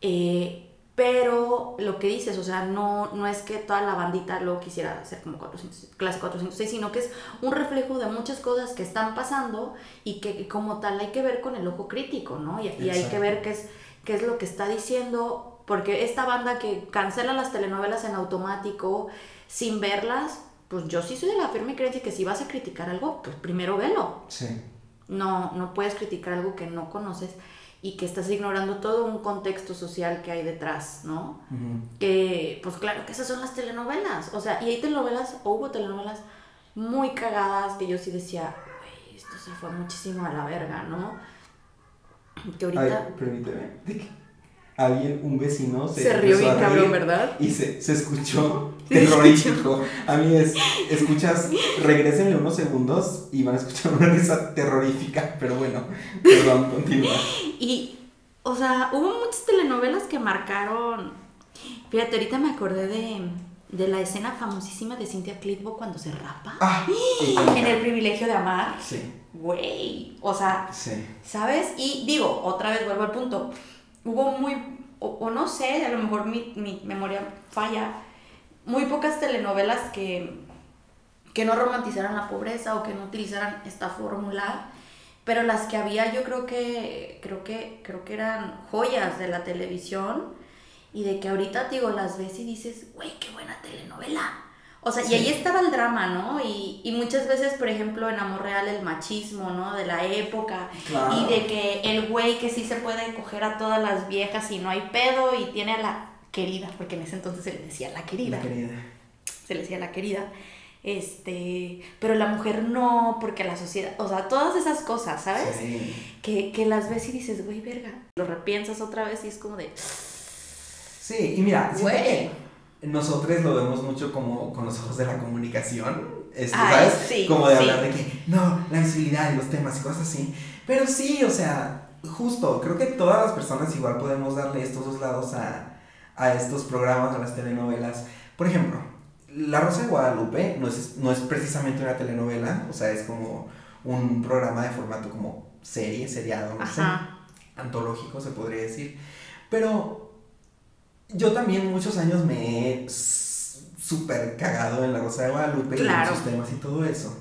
Eh, pero lo que dices, o sea, no, no es que toda la bandita lo quisiera hacer como 400, clase 406, sino que es un reflejo de muchas cosas que están pasando y que como tal hay que ver con el ojo crítico, ¿no? Y, y hay que ver qué es, qué es lo que está diciendo porque esta banda que cancela las telenovelas en automático sin verlas, pues yo sí soy de la firme creencia que si vas a criticar algo, pues primero velo. Sí. No, no puedes criticar algo que no conoces y que estás ignorando todo un contexto social que hay detrás, ¿no? Que, pues claro que esas son las telenovelas. O sea, y hay telenovelas, o hubo telenovelas muy cagadas que yo sí decía, güey, esto se fue muchísimo a la verga, ¿no? Que ahorita... Ay, permíteme alguien, un vecino se, se rió bien cabrón, ¿verdad? Y se, se escuchó terrorífico. A mí es, escuchas, regresenle unos segundos y van a escuchar una risa terrorífica, pero bueno, perdón, continúa. Y, o sea, hubo muchas telenovelas que marcaron, fíjate, ahorita me acordé de, de la escena famosísima de Cynthia Clitbo cuando se rapa. Ah, en el privilegio de amar. Sí. Güey, o sea, ¿sabes? Y digo, otra vez vuelvo al punto hubo muy, o, no sé, a lo mejor mi, mi, memoria falla, muy pocas telenovelas que, que no romantizaran la pobreza o que no utilizaran esta fórmula, pero las que había yo creo que, creo que, creo que eran joyas de la televisión y de que ahorita, digo, las ves y dices, güey, qué buena telenovela. O sea, y ahí estaba el drama, ¿no? Y, y, muchas veces, por ejemplo, en Amor Real, el machismo, ¿no? De la época. Y de que el güey que sí se puede coger a todas las viejas y no hay pedo y tiene a la querida, porque en ese entonces se le decía la querida. La querida. Se le decía la querida. Este, pero la mujer no, porque la sociedad, o sea, todas esas cosas, ¿sabes? Sí. Que, que las ves y dices, güey, verga. Lo repiensas otra vez y es como de... Sí, y mira, güey nosotros lo vemos mucho como con los ojos de la comunicación, este, ¿sabes? Sí, como de hablar de que, no, la visibilidad y los temas y cosas así. Pero sí, o sea, justo, creo que todas las personas igual podemos darle estos dos lados a, a estos programas, a las telenovelas. Por ejemplo, La Rosa de Guadalupe no es, no es precisamente una telenovela, o sea, es como un programa de formato como serie, seriado, no sé, antológico se podría decir. Pero yo también muchos años me he súper cagado en la Rosa de Guadalupe y en sus temas y todo eso.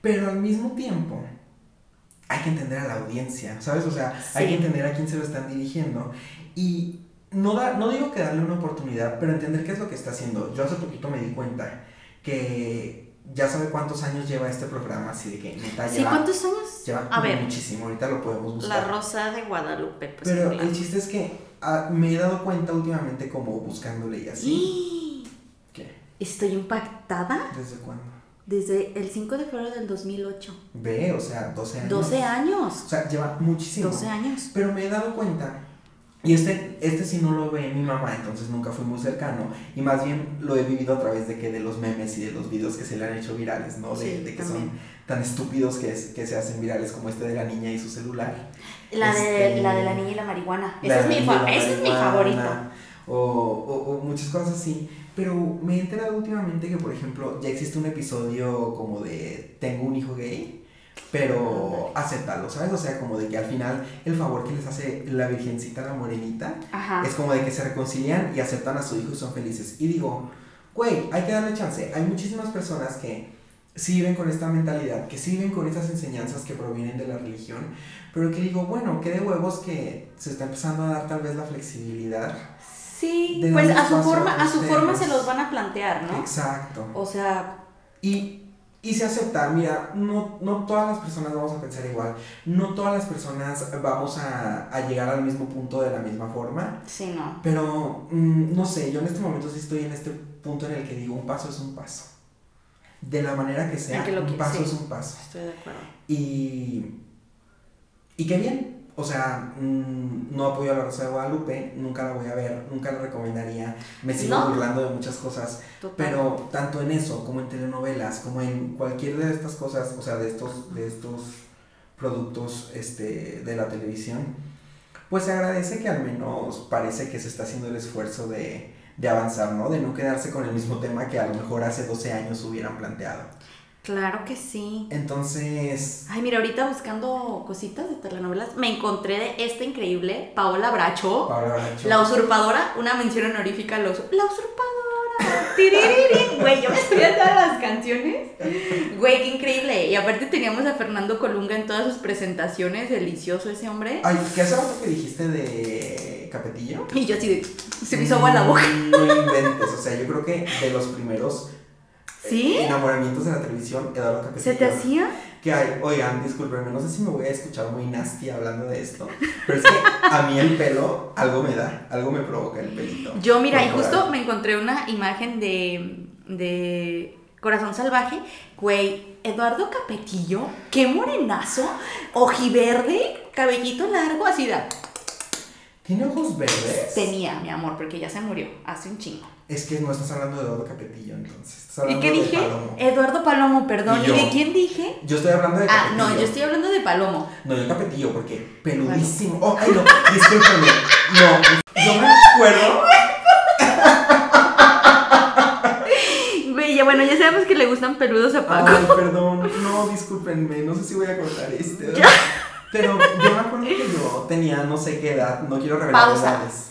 Pero al mismo tiempo, hay que entender a la audiencia, ¿sabes? O sea, hay que entender a quién se lo están dirigiendo. Y no, da, no digo que darle una oportunidad, pero entender qué es lo que está haciendo. Yo hace poquito me di cuenta que ya sabe cuántos años lleva este programa, así de que neta ¿Sí, ¿cuántos años? Lleva a ver, muchísimo, ahorita lo podemos buscar. La Rosa de Guadalupe. Pues pero el chiste es que Ah, me he dado cuenta últimamente como buscándole y así. Estoy impactada ¿Desde cuándo? desde el 5 de febrero del 2008. Ve, o sea, 12 años. 12 años. O sea, lleva muchísimo. 12 años. Pero me he dado cuenta, y este, este sí no lo ve mi mamá, entonces nunca fui muy cercano, y más bien lo he vivido a través de que de los memes y de los videos que se le han hecho virales, ¿no? De, Sí, de que también. son tan estúpidos que, es- que se hacen virales como este de la niña y su celular. La, de, Este, la de la niña y la marihuana. Ese es, mi, fa- ese es mi favorito. O, o- o muchas cosas así. Pero me he enterado últimamente que, por ejemplo, ya existe un episodio como de Tengo un hijo gay, pero acéptalo, ¿sabes? O sea, como de que al final el favor que les hace la virgencita, la morenita, Ajá. es como de que se reconcilian y aceptan a su hijo y son felices. Y digo, güey, hay que darle chance. Hay muchísimas personas que sí viven con esta mentalidad, que sí viven con esas enseñanzas que provienen de la religión, pero que digo, bueno, qué de huevos que se está empezando a dar tal vez la flexibilidad. Sí, pues a su a forma, a otros su forma se los van a plantear, ¿no? Exacto. O sea, Y, y se acepta, mira, no, no todas las personas vamos a pensar igual, no todas las personas vamos a, a llegar al mismo punto de la misma forma, sí, no. pero mm, no sé, yo en este momento sí estoy en este punto en el que digo, un paso es un paso. De la manera que sea, En que lo un que- paso sí. es un paso. Estoy de acuerdo. Y, y qué bien. O sea, mm, no apoyo a la Rosa de Guadalupe, nunca la voy a ver, nunca la recomendaría. Me sigo No. burlando de muchas cosas. Total. Pero tanto en eso, como en telenovelas, como en cualquier de estas cosas, o sea, de estos, de estos productos este, de la televisión, pues se agradece que al menos parece que se está haciendo el esfuerzo de, de avanzar, ¿no? De no quedarse con el mismo tema que a lo mejor hace 12 años hubieran planteado. Claro que sí. Entonces, Ay, mira, ahorita buscando cositas de telenovelas, me encontré de esta increíble Paola Bracho. Paola Bracho. La usurpadora, una mención honorífica a la, usur- la usurpadora. Tiririrí. Güey, yo me sabía todas las canciones. Güey, qué increíble. Y aparte teníamos a Fernando Colunga en todas sus presentaciones. Delicioso ese hombre. Ay, ¿qué hace rato que dijiste de Capetillo? Y yo así de. Se me hizo agua la boca. No inventes, o sea, yo creo que de los primeros ¿Sí? eh, enamoramientos de la televisión, Eduardo Capetillo. ¿Se te hacía? Que hay, oigan, discúlpenme, no sé si me voy a escuchar muy nasty hablando de esto, pero es que a mí el pelo algo me da, algo me provoca el pelito. Yo, mira, y justo me encontré una imagen de. de Corazón Salvaje. Güey, Eduardo Capetillo, qué morenazo, ojiverde, cabellito largo, así de. ¿Tiene ojos verdes? Tenía, mi amor, porque ya se murió hace un chingo. Es que no estás hablando de Eduardo Capetillo, entonces. Estás ¿Y qué dije? Palomo. Eduardo Palomo, perdón. Y ¿Y, yo. de quién dije? Yo estoy hablando de Ah, Capetillo. no, yo estoy hablando de Palomo. No, yo Capetillo, porque peludísimo. Oh, ay, no, discúlpenme. No, yo me acuerdo. Ya bueno, ya sabemos que le gustan peludos a Paco. Ay, perdón, no, discúlpenme, no sé si voy a cortar este. Pero yo me acuerdo que yo tenía no sé qué edad, no quiero revelar Pausa. edades.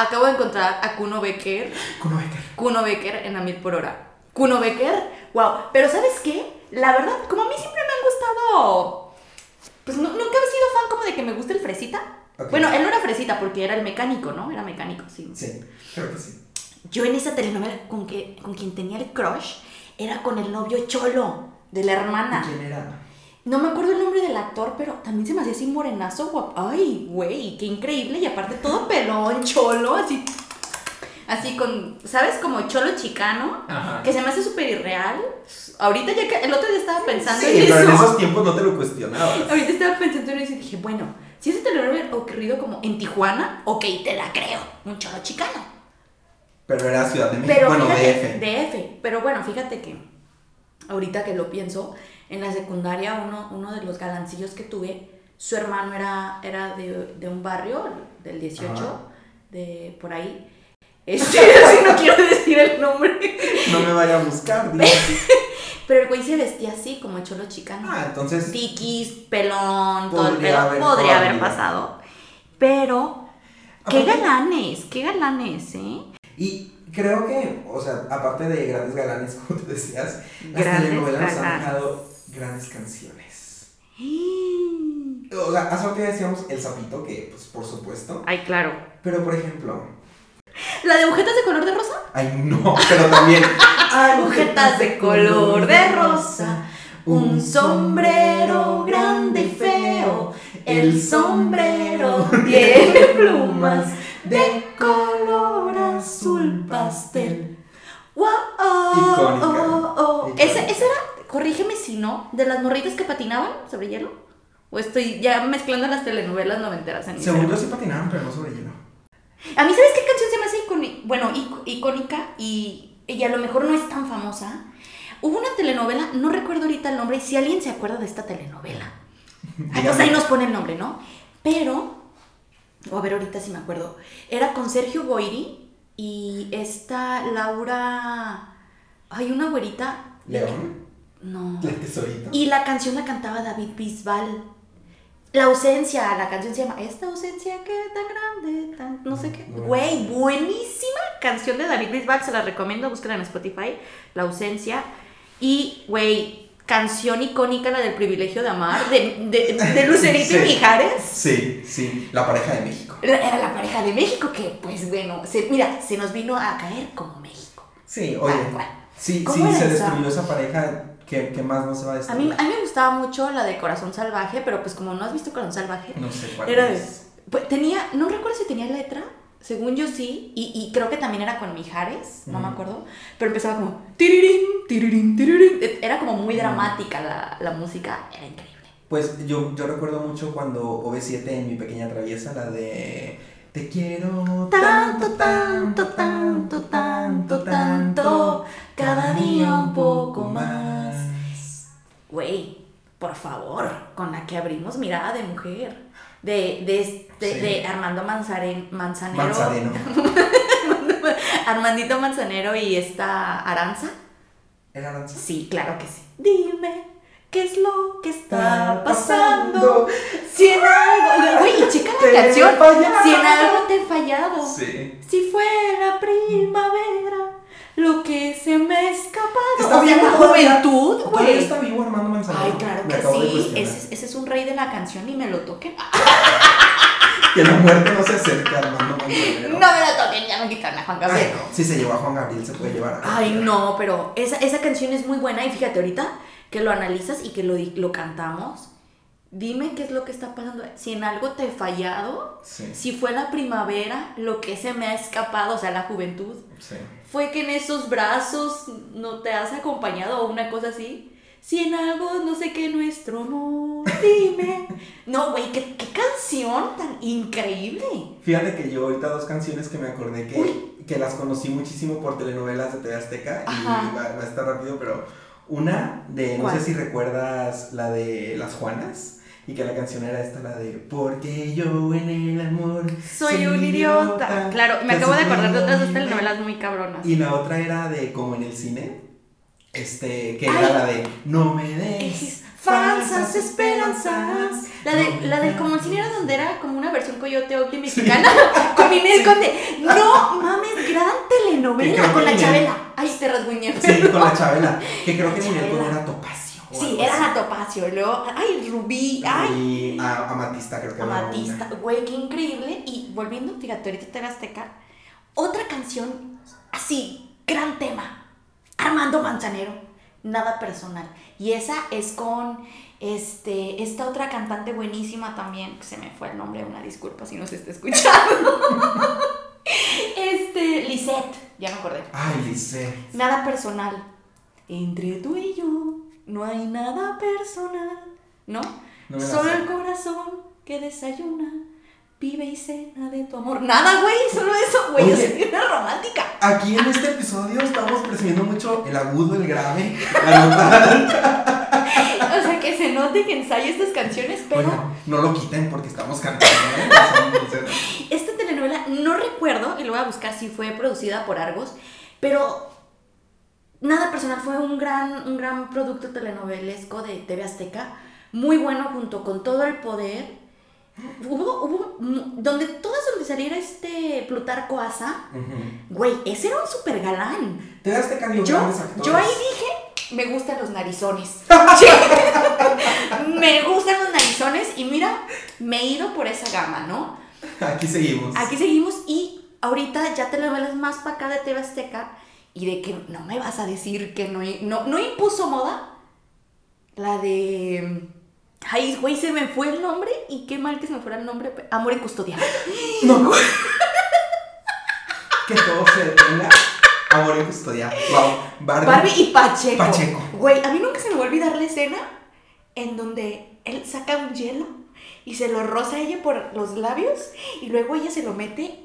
Acabo de encontrar a Kuno Becker. Kuno Becker. Kuno Becker en A Mil por Hora. Kuno Becker, wow. Pero ¿sabes qué? La verdad, como a mí siempre me han gustado. Pues no- nunca he sido fan como de que me guste el fresita. Bueno, él no era fresita porque era el mecánico, ¿no? Era mecánico, sí. Sí, creo que sí. Yo en esa telenovela con, que, con quien tenía el crush era con el novio cholo de la hermana. ¿Quién era? No me acuerdo el nombre del actor, pero también se me hacía así morenazo, guapo. Ay, güey, qué increíble. Y aparte todo pelón, cholo, así. Así con, ¿sabes? Como cholo chicano. Ajá. Que se me hace súper irreal. Ahorita ya que el otro día estaba pensando Sí, en pero eso. en esos tiempos no te lo cuestionabas. Ahorita estaba pensando en eso y dije, bueno, si ese te lo hubiera ocurrido como en Tijuana, ok, te la creo. Un cholo chicano. Pero era Ciudad de México, Pero bueno, fíjate, DF. DF. Pero bueno, fíjate que ahorita que lo pienso, en la secundaria uno, uno de los galancillos que tuve, su hermano era, era de, de un barrio, del 18, Ajá. de por ahí. Este, así no quiero decir el nombre. No me vaya a buscar, Dios. Pero el güey se vestía así, como cholo chicano. Ah, entonces. Tiquis, pelón, todo el haber Podría haber pasado. Pero, qué Aparte- galanes, qué galanes, ¿eh? Y creo que, o sea, aparte de grandes galanes, como te decías, las telenovelas han dejado grandes canciones. O sea, hace rato ya decíamos El Sapito, que, pues, por supuesto. Ay, claro. Pero, por ejemplo, ¿La de agujetas de color de rosa? ay, no, pero también. Agujetas de color de rosa, un sombrero grande y feo. El sombrero tiene plumas de color azul pastel. Wow, oh, Icónica. oh, oh. Icónica. Esa, esa era, corrígeme si no, de las morritas que patinaban sobre hielo. O estoy ya mezclando las telenovelas noventeras en Según yo sí patinaban, pero no sobre hielo. A mí, ¿sabes qué canción se me hace icónica? Bueno, ic- icónica y, y a lo mejor no es tan famosa. Hubo una telenovela, no recuerdo ahorita el nombre, y si alguien se acuerda de esta telenovela. Ay, pues ahí nos pone el nombre, ¿no? Pero, o a ver ahorita si me acuerdo, era con Sergio Goyri y esta Laura, hay una güerita. León, No. Y la canción la cantaba David Bisbal. La ausencia, la canción se llama Esta ausencia que tan grande, tan no sé qué. No, no Güey, buenísima canción de David Bisbal, se la recomiendo, búsquela en Spotify, La ausencia. Y, güey, canción icónica, la del privilegio de amar, de, de, de Lucerito y. Mijares. Sí, sí, la pareja de México. Era la pareja de México que, pues bueno, se, mira, se nos vino a caer como México. Sí, oye. Tal cual. Sí, ¿Cómo sí, se destruyó esa pareja. ¿Qué, qué más no se va a mí, a mí me gustaba mucho la de Corazón Salvaje, pero pues como no has visto Corazón Salvaje, No sé cuál Era de- es. Pues, tenía, no recuerdo si tenía letra, según yo sí, y, y creo que también era con Mijares, no me acuerdo, pero empezaba como tirirín, tirirín, tirirín. E- Era como muy dramática la, la música, era increíble. Pues yo, yo recuerdo mucho cuando OV7 en mi pequeña traviesa, la de Te quiero Tanto, tanto, tanto, tanto, tanto, cada día un poco más. Güey, por favor, con la que abrimos mirada de mujer. De, de, de, Sí. de Armando Manzaren, Manzanero. Manzareno. Armandito Manzanero y esta Aranza. ¿Era Aranza? Sí, claro que sí. Dime, ¿qué es lo que está pasando? Si en algo. Güey, checa la canción. Si en algo te he fallado. Sí. Si fue la primavera lo que se me ha escapado. Está o sea, la juventud, ¿Todavía güey. está vivo Armando Manzanero? Ay, claro Me que sí. Ese, es- ese es un rey de la canción y me lo toquen. Que la muerte no se acerque a Armando Manzanero. No me lo toquen, ya me quitan a Juan Ay, Gabriel. no. Si se llevó a Juan Gabriel, se puede llevar a Ay, no, pero esa, esa canción es muy buena y fíjate ahorita que lo analizas y que lo, lo cantamos. Dime qué es lo que está pasando. Si en algo te he fallado, Sí, si fue la primavera lo que se me ha escapado, o sea, la juventud, sí. fue que en esos brazos no te has acompañado o una cosa así. Si en algo no sé qué nuestro amor, dime. No, güey, ¿qué, qué canción tan increíble. Fíjate que yo ahorita dos canciones que me acordé que, que las conocí muchísimo por telenovelas de TV Azteca y Ajá. va, va a estar rápido, pero una de, no ¿Cuál? sé si recuerdas la de Las Juanas y que la canción era esta, la de Porque yo en el amor Soy un idiota. Claro, me acabo de acordar de otras dos telenovelas muy cabronas. Y la otra era de como en el cine, este, que Ay. era la de No me des Es falsas esperanzas. La, de, No la del des". como el cine era donde era como una versión coyote Oakley mexicana con Inés Conde. No mames, gran telenovela con la Ninel- Chabela. Ay, te rasguñé. Sí, con la Chabela, que creo que Miguel Chabela. era Topacio. Sí, era así. la Topacio. y Luego, ay, Rubí. Ay, Y a, Amatista creo que Amatista. Güey, qué increíble. Y volviendo, fíjate, ahorita te Azteca. Otra canción así, gran tema. Armando Manzanero. Nada personal. Y esa es con este, esta otra cantante buenísima también. que Se me fue el nombre, una disculpa si no se está escuchando. este, Lisette, ya me acordé. Ay, Lice. Nada personal. Entre tú y yo no hay nada personal. ¿No? Solo el corazón que desayuna, vive y cena de tu amor. Nada, güey, solo eso, güey. Yo soy una romántica. Aquí en este episodio estamos presumiendo mucho el agudo, el grave, la nota alta. O sea, que se note que ensayo estas canciones, pero Oigan, no lo quiten porque estamos cantando, ¿eh? Esta telenovela no recuerdo, y lo voy a buscar si fue producida por Argos, pero nada personal, fue un gran, un gran producto telenovelesco de TV Azteca, muy bueno junto con todo el poder. Hubo, hubo, donde todas donde saliera este Plutarco Asa, güey, ese era un super galán. Te das te cambio Yo, grandes actores. yo ahí dije, me gustan los narizones. me gustan los narizones y mira, me he ido por esa gama, ¿no? Aquí seguimos. Aquí seguimos y ahorita ya telenovelas más para acá de TV Azteca y de que no me vas a decir que no, no, no impuso moda. La de... Ay, güey, se me fue el nombre y qué mal que se me fuera el nombre. Amor en custodia. No. que todo se detenga. Amor en custodia. Wow. Barbie. Barbie y Pacheco. Pacheco. Güey, a mí nunca se me va a olvidar la escena en donde él saca un hielo y se lo roza a ella por los labios y luego ella se lo mete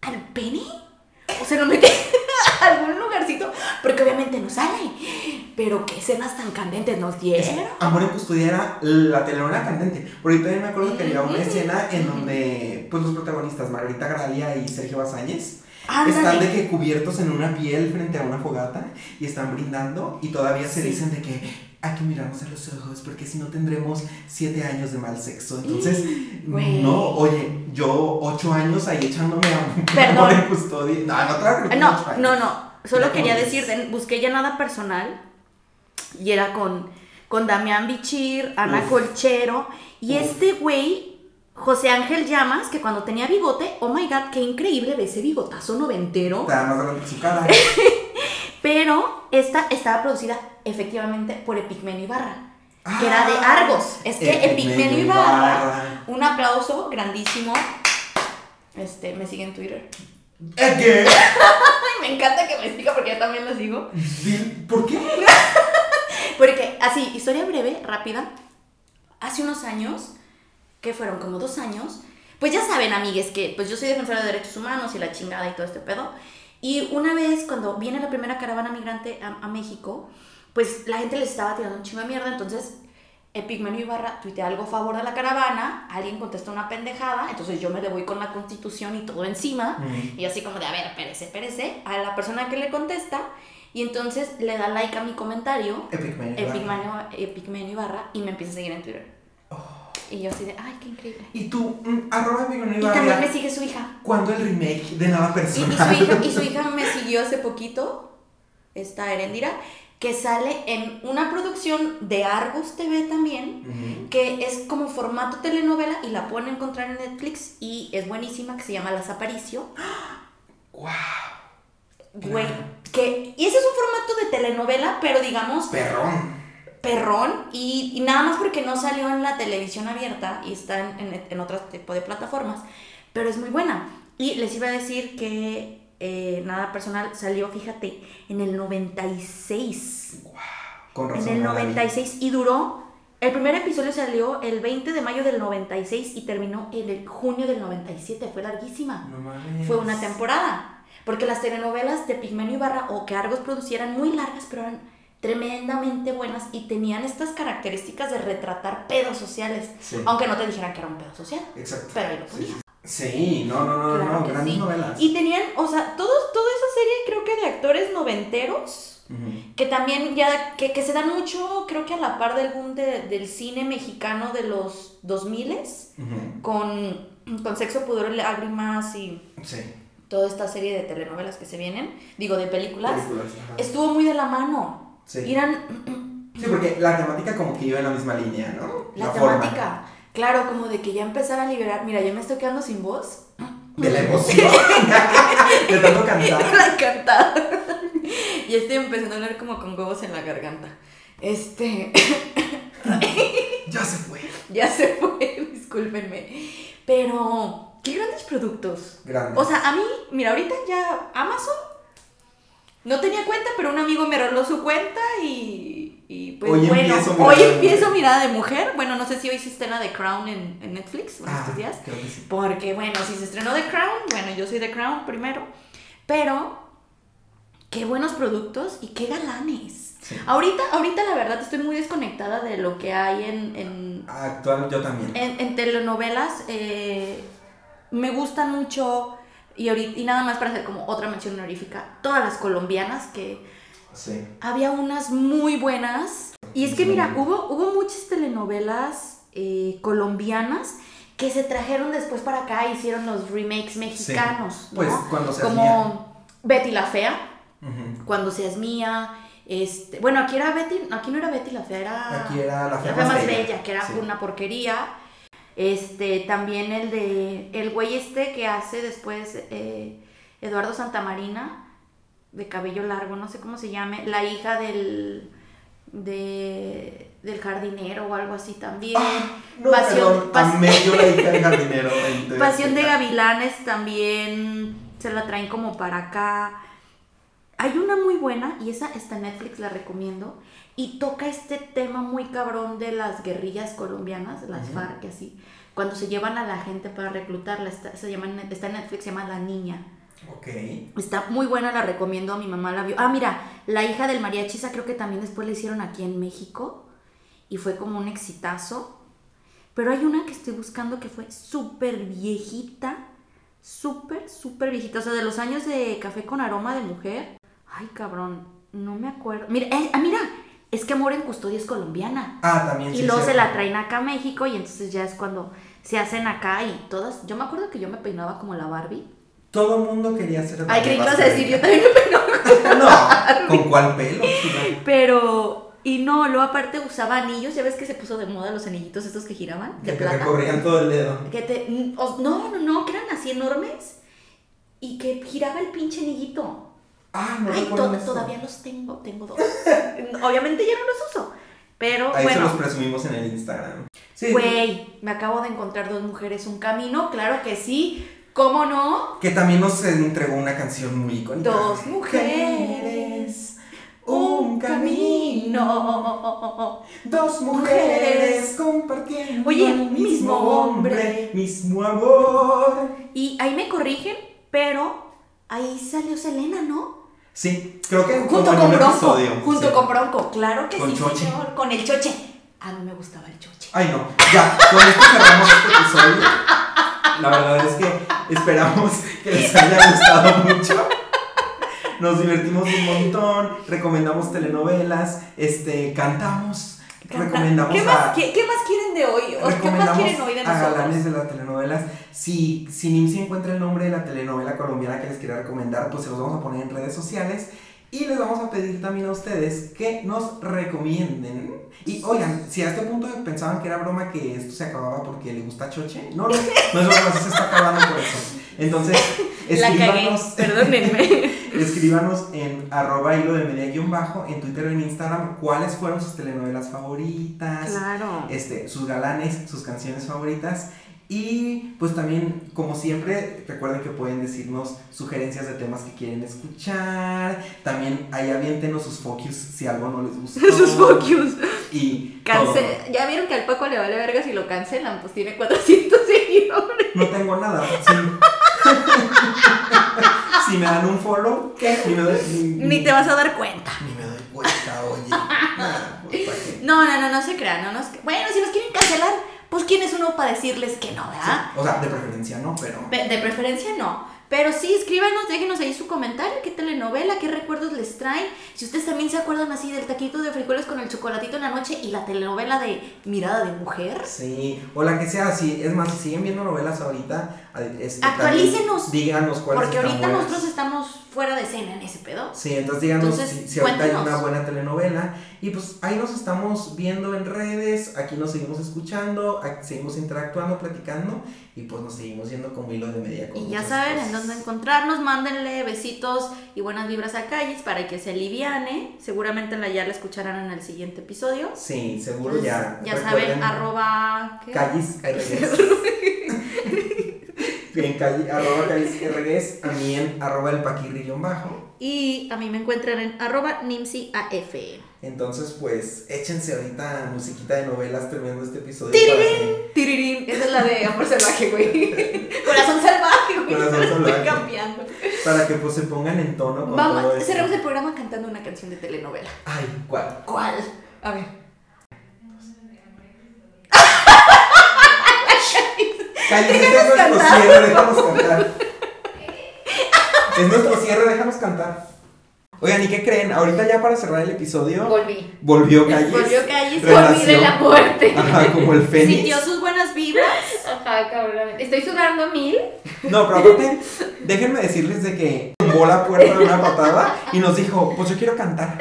al pene o se lo mete algún lugarcito porque obviamente no sale. Pero qué escenas tan candentes nos Es- dieron. Amor en custodia era la telenovela candente. Porque también me acuerdo que había una escena en donde pues los protagonistas, Margarita Gralia y Sergio Bazáñez, están Ándale. de que cubiertos en una piel frente a una fogata y están brindando y todavía se Sí. dicen de que hay que mirarnos a los ojos porque si no tendremos siete años de mal sexo. Entonces, no, oye, yo ocho años ahí echándome a en custodia. No, no, no, No, no, no. Solo quería cómo decir, dices. de- busqué ya nada personal y era con, con Damián Bichir, Ana Uf. Colchero y Uf. este güey, José Ángel Llamas, que cuando tenía bigote, oh my god, qué increíble ve ese bigotazo noventero. Está más grande que su cara. Pero esta estaba producida efectivamente por Epigmenio Ibarra, que era de Ah, Argos. Es que Epigmenio Ibarra, Ibarra. un aplauso grandísimo. Este, me sigue en Twitter. ¿Eh, ¿Qué? Me encanta que me siga porque yo también lo sigo. ¿Por qué? Porque, así, historia breve, rápida. Hace unos años, que fueron como dos años, pues ya saben, amigues, que pues yo soy defensora de derechos humanos y la chingada y todo este pedo. Y una vez, cuando viene la primera caravana migrante a, a México, pues la gente les estaba tirando un chingo de mierda. Entonces, Epigmenio Ibarra tuitea algo a favor de la caravana, alguien contesta una pendejada, entonces yo me le voy con la constitución y todo encima. Mm. Y así como de, a ver, espérese, espérese, a la persona que le contesta. Y entonces le da like a mi comentario, Epigmenio Ibarra. Epigmenio, Epigmenio Ibarra, y me empieza a seguir en Twitter. Y yo así de, ay, qué increíble. Y tú, mm, arroba Epigmenio Y también me sigue su hija. ¿Cuándo el remake de Nada Y, y Personal? su hija. Y su hija me siguió hace poquito, esta Erendira, que sale en una producción de Argos TV también, que es como formato telenovela y la pueden encontrar en Netflix y es buenísima, que se llama Las Aparicio. Guau. Güey, Claro. que... Y ese es un formato de telenovela, pero digamos... Perrón. Perrón y, y nada más porque no salió en la televisión abierta y está en, en, en otro tipo de plataformas, pero es muy buena. Y les iba a decir que eh, nada personal salió, fíjate, en el 96. Con razón. En el no la vi. 96 y duró, el primer episodio salió el 20 de mayo del 96 y terminó en el junio del 97, fue larguísima No mames. fue una temporada. Porque las telenovelas de Pigmenio Ibarra o que Argos producieran muy largas, pero eran tremendamente buenas y tenían estas características de retratar pedos sociales. Sí. Aunque no te dijeran que era un pedo social. Exacto. Pero ahí lo Sí, ponían. sí. Sí, no, no, no, Claro no, grandes sí. novelas. Y tenían, o sea, todos, toda esa serie creo que de actores noventeros, que también ya, que, que se dan mucho, creo que a la par del boom de- del cine mexicano de los 2000 Ujú. con, con Sexo, Pudor y Lágrimas y Sí. toda esta serie de telenovelas que se vienen, digo, de películas, estuvo muy de la mano. Sí. Y eran Sí, porque la temática como que iba en la misma línea, ¿no? la, temática, claro, como de que ya empezar a liberar. Mira, yo me estoy quedando sin voz. De la emoción. de tanto cantar. la cantada. y estoy empezando a hablar como con huevos en la garganta. Este, Ya se fue. ya se fue, discúlpenme. Pero, qué grandes productos. Grande. O sea, a mí, mira, ahorita ya Amazon no tenía cuenta, pero un amigo me roló su cuenta y, y pues Hoy bueno, empiezo hoy Mirada empiezo Mujer. Mirada de Mujer. Bueno, no sé si hoy se estrena The Crown en, en Netflix en ah, estos días. creo que sí. Porque, bueno, si se estrenó The Crown, bueno, yo soy The Crown primero. Pero, qué buenos productos y qué galanes. Sí. Ahorita, ahorita la verdad estoy muy desconectada de lo que hay en, en, Actual yo también. en, en telenovelas. eh, me gustan mucho, y, ahorita, y nada más para hacer como otra mención honorífica, todas las colombianas que Sí. había unas muy buenas. Y es que Sí. mira, hubo, hubo muchas telenovelas eh, colombianas que se trajeron después para acá e hicieron los remakes mexicanos. ¿no? Pues cuando se Como Betty la Fea. Cuando seas mía. Este, bueno, aquí era Betty, aquí no era Betty la Fea, era Aquí era la la fea más más bella. bella, que era Sí. una porquería. Este, también el de el güey este que hace después eh, Eduardo Santamarina, de cabello largo, no sé cómo se llame, la hija del de, del jardinero o algo así también. Ah, no, Pasión- del jardinero. Pasión de. Gavilanes también se la traen como para acá. Hay una muy buena, y esa está en Netflix, la recomiendo, y toca este tema muy cabrón de las guerrillas colombianas, las. FARC y así, cuando se llevan a la gente para reclutarla, está, se llama, está en Netflix, se llama La Niña. Ok. Está muy buena, la recomiendo, mi mamá la vio. Ah, mira, la hija del mariachi, esa creo que también después la hicieron aquí en México y fue como un exitazo. Pero hay una que estoy buscando que fue súper viejita, súper, súper viejita, o sea, de los años de Café con Aroma de Mujer. Ay, cabrón, no me acuerdo. Mira, eh, ah, mira, es que Amor en Custodia es colombiana. Ah, también Y sí. luego se la traen acá a México y entonces ya es cuando se hacen acá y todas. Yo me acuerdo que yo me peinaba como la Barbie. Todo el mundo quería ser Ay, creí que ibas a decir, yo también me peinaba. No, ¿con cuál pelo? Pero, y no, luego aparte usaba anillos, ya ves que se puso de moda los anillitos estos que giraban, de Que te plata. recorrían todo el dedo. Que te, mm, no, no, no, que eran así enormes y que giraba el pinche anillito. Ah, no Ay, recuerdo to- eso. todavía los tengo, tengo dos. Obviamente ya no los uso, pero Ahí se los bueno. presumimos en el Instagram. Sí. Güey, me acabo de encontrar dos mujeres, un camino, claro que sí, ¿cómo no? Que también nos entregó una canción muy icónica. Dos mujeres, un camino. Dos mujeres compartiendo Oye, el mismo mismo hombre, hombre. mismo amor. Y ahí me corrigen, pero ahí salió Selena, ¿no? Sí, creo que Junto con Bronco. episodio. Junto sí. con Bronco, claro que Con sí, Choche. señor. Con el choche. A mí me gustaba el choche. Ay, no. Ya, con esto cerramos este episodio. La verdad es que esperamos que les haya gustado mucho. Nos divertimos un montón, recomendamos telenovelas, este, cantamos, Canta- recomendamos ¿Qué a, más, qué, qué más quieren de hoy? ¿O ¿Qué más quieren hoy de a galanes nosotros? de las telenovelas. Si, si Nimsi encuentra el nombre de la telenovela colombiana que les quiera recomendar, pues se los vamos a poner en redes sociales. Y les vamos a pedir también a ustedes que nos recomienden. Y oigan, si a este punto pensaban que era broma que esto se acababa porque le gusta Choche, no, no, no es broma, se está acabando por eso. Entonces, La cagué, perdónenme. escríbanos en arroba hilo de media guion bajo, en Twitter o en Instagram, cuáles fueron sus telenovelas favoritas claro. este, sus galanes, sus canciones favoritas. Y pues también, como siempre, recuerden que pueden decirnos sugerencias de temas que quieren escuchar. También ahí aviéntenos sus focus si algo no les gustó. Sus focus. Y todo. Ya vieron que al Paco le vale verga si lo cancelan, pues tiene 400 seguidores. No tengo nada. sí. si me dan un follow, ¿qué? Ni me doy, ni, Ni te vas a dar cuenta. Ni me doy cuenta, oye. Nada, pues. No, no, no, no se crean. No nos... Bueno, si nos quieren cancelar, pues quién es uno para decirles que no, ¿verdad? O sea, de preferencia no, pero. Pe- De preferencia no. Pero sí, escríbanos, déjenos ahí su comentario, qué telenovela, qué recuerdos les traen. Si ustedes también se acuerdan así del taquito de frijoles con el chocolatito en la noche y la telenovela de Mirada de Mujer. Sí, o la que sea, sí, es más, si siguen viendo novelas ahorita, este, Actualícenos. Díganos cuáles Porque están ahorita buenas. nosotros estamos fuera de escena en ese pedo. Sí, entonces díganos Entonces, si, si ahorita hay una buena telenovela. Y pues ahí nos estamos viendo en redes, aquí nos seguimos escuchando, seguimos interactuando, platicando y pues nos seguimos yendo como hilo de media con Y ya saben en dónde encontrarnos, mándenle besitos y buenas vibras a Calles para que se aliviane. Seguramente la ya la escucharán en el siguiente episodio. Sí, seguro Entonces, ya. Ya saben, arroba... ¿qué? Callis RGs. en calle, arroba callis RGs, a mí en arroba el paquirrillón bajo. Y a mí me encuentran en arroba nimsiaf. Entonces, pues, échense ahorita musiquita de novelas terminando este episodio. que- Tirirín, esa es la de Amor Salvaje, güey. Corazón salvaje, güey. Corazón salvaje. Estoy cambiando. Para que pues se pongan en tono con todo Vamos, esto. cerramos el programa cantando una canción de telenovela. Ay, ¿cuál? ¿Cuál? A ver. Cállate, este es nuestro cantar. cierre, déjanos cantar. Es nuestro cierre, déjanos cantar. Oigan, ¿y qué creen? Ahorita ya para cerrar el episodio, Volví. volvió Calles. Volvió Calles. Relación. Volví de la muerte. Ajá, como el fénix. Sintió sus buenas vibras. Ajá, cabrón. Estoy sudando mil. No, pero aparte, déjenme decirles de que tumbó la puerta de una patada y nos dijo, pues yo quiero cantar.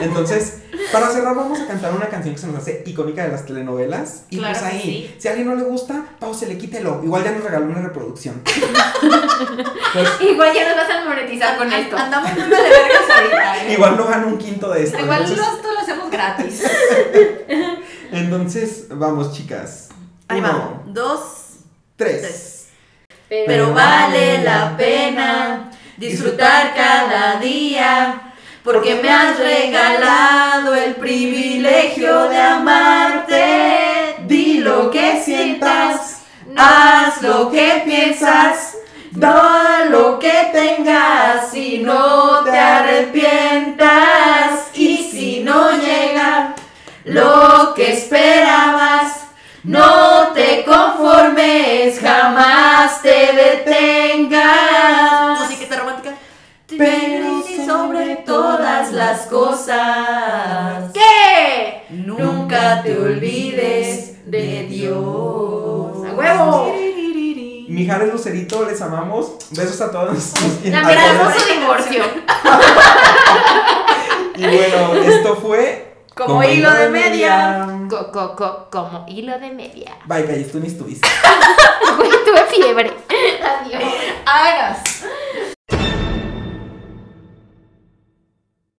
Entonces, para cerrar vamos a cantar una canción que se nos hace icónica de las telenovelas. Y Claro pues ahí, sí. si a alguien no le gusta, pausele, quítelo. Igual ya nos regaló una reproducción. Pues, Igual ya nos vas a monetizar con esto. Andamos de vergas ahorita, ¿eh? igual no gano un quinto de esto. Igual entonces, esto lo hacemos gratis. entonces, vamos, chicas. Ahí Uno, va. Dos, tres. tres. Pero, Pero vale la pena disfrutar cada día, porque me has regalado el privilegio de amarte. Di lo que sientas, haz lo que piensas. Da lo que tengas y no te arrepientas. Y si no llega lo que esperabas, no te conformes, jamás te detengas. Pero sobre todas las cosas, ¿Qué? nunca te olvides de Dios. ¡A huevo! Mijares Lucerito, les amamos. Besos a todos. nuestros Lamentamos su divorcio. Y bueno, esto fue. Como hilo de media. Co- co- co- como hilo de media. Bye, calles, tú ni estuviste. Güey, tuve fiebre. Adiós. Hagas.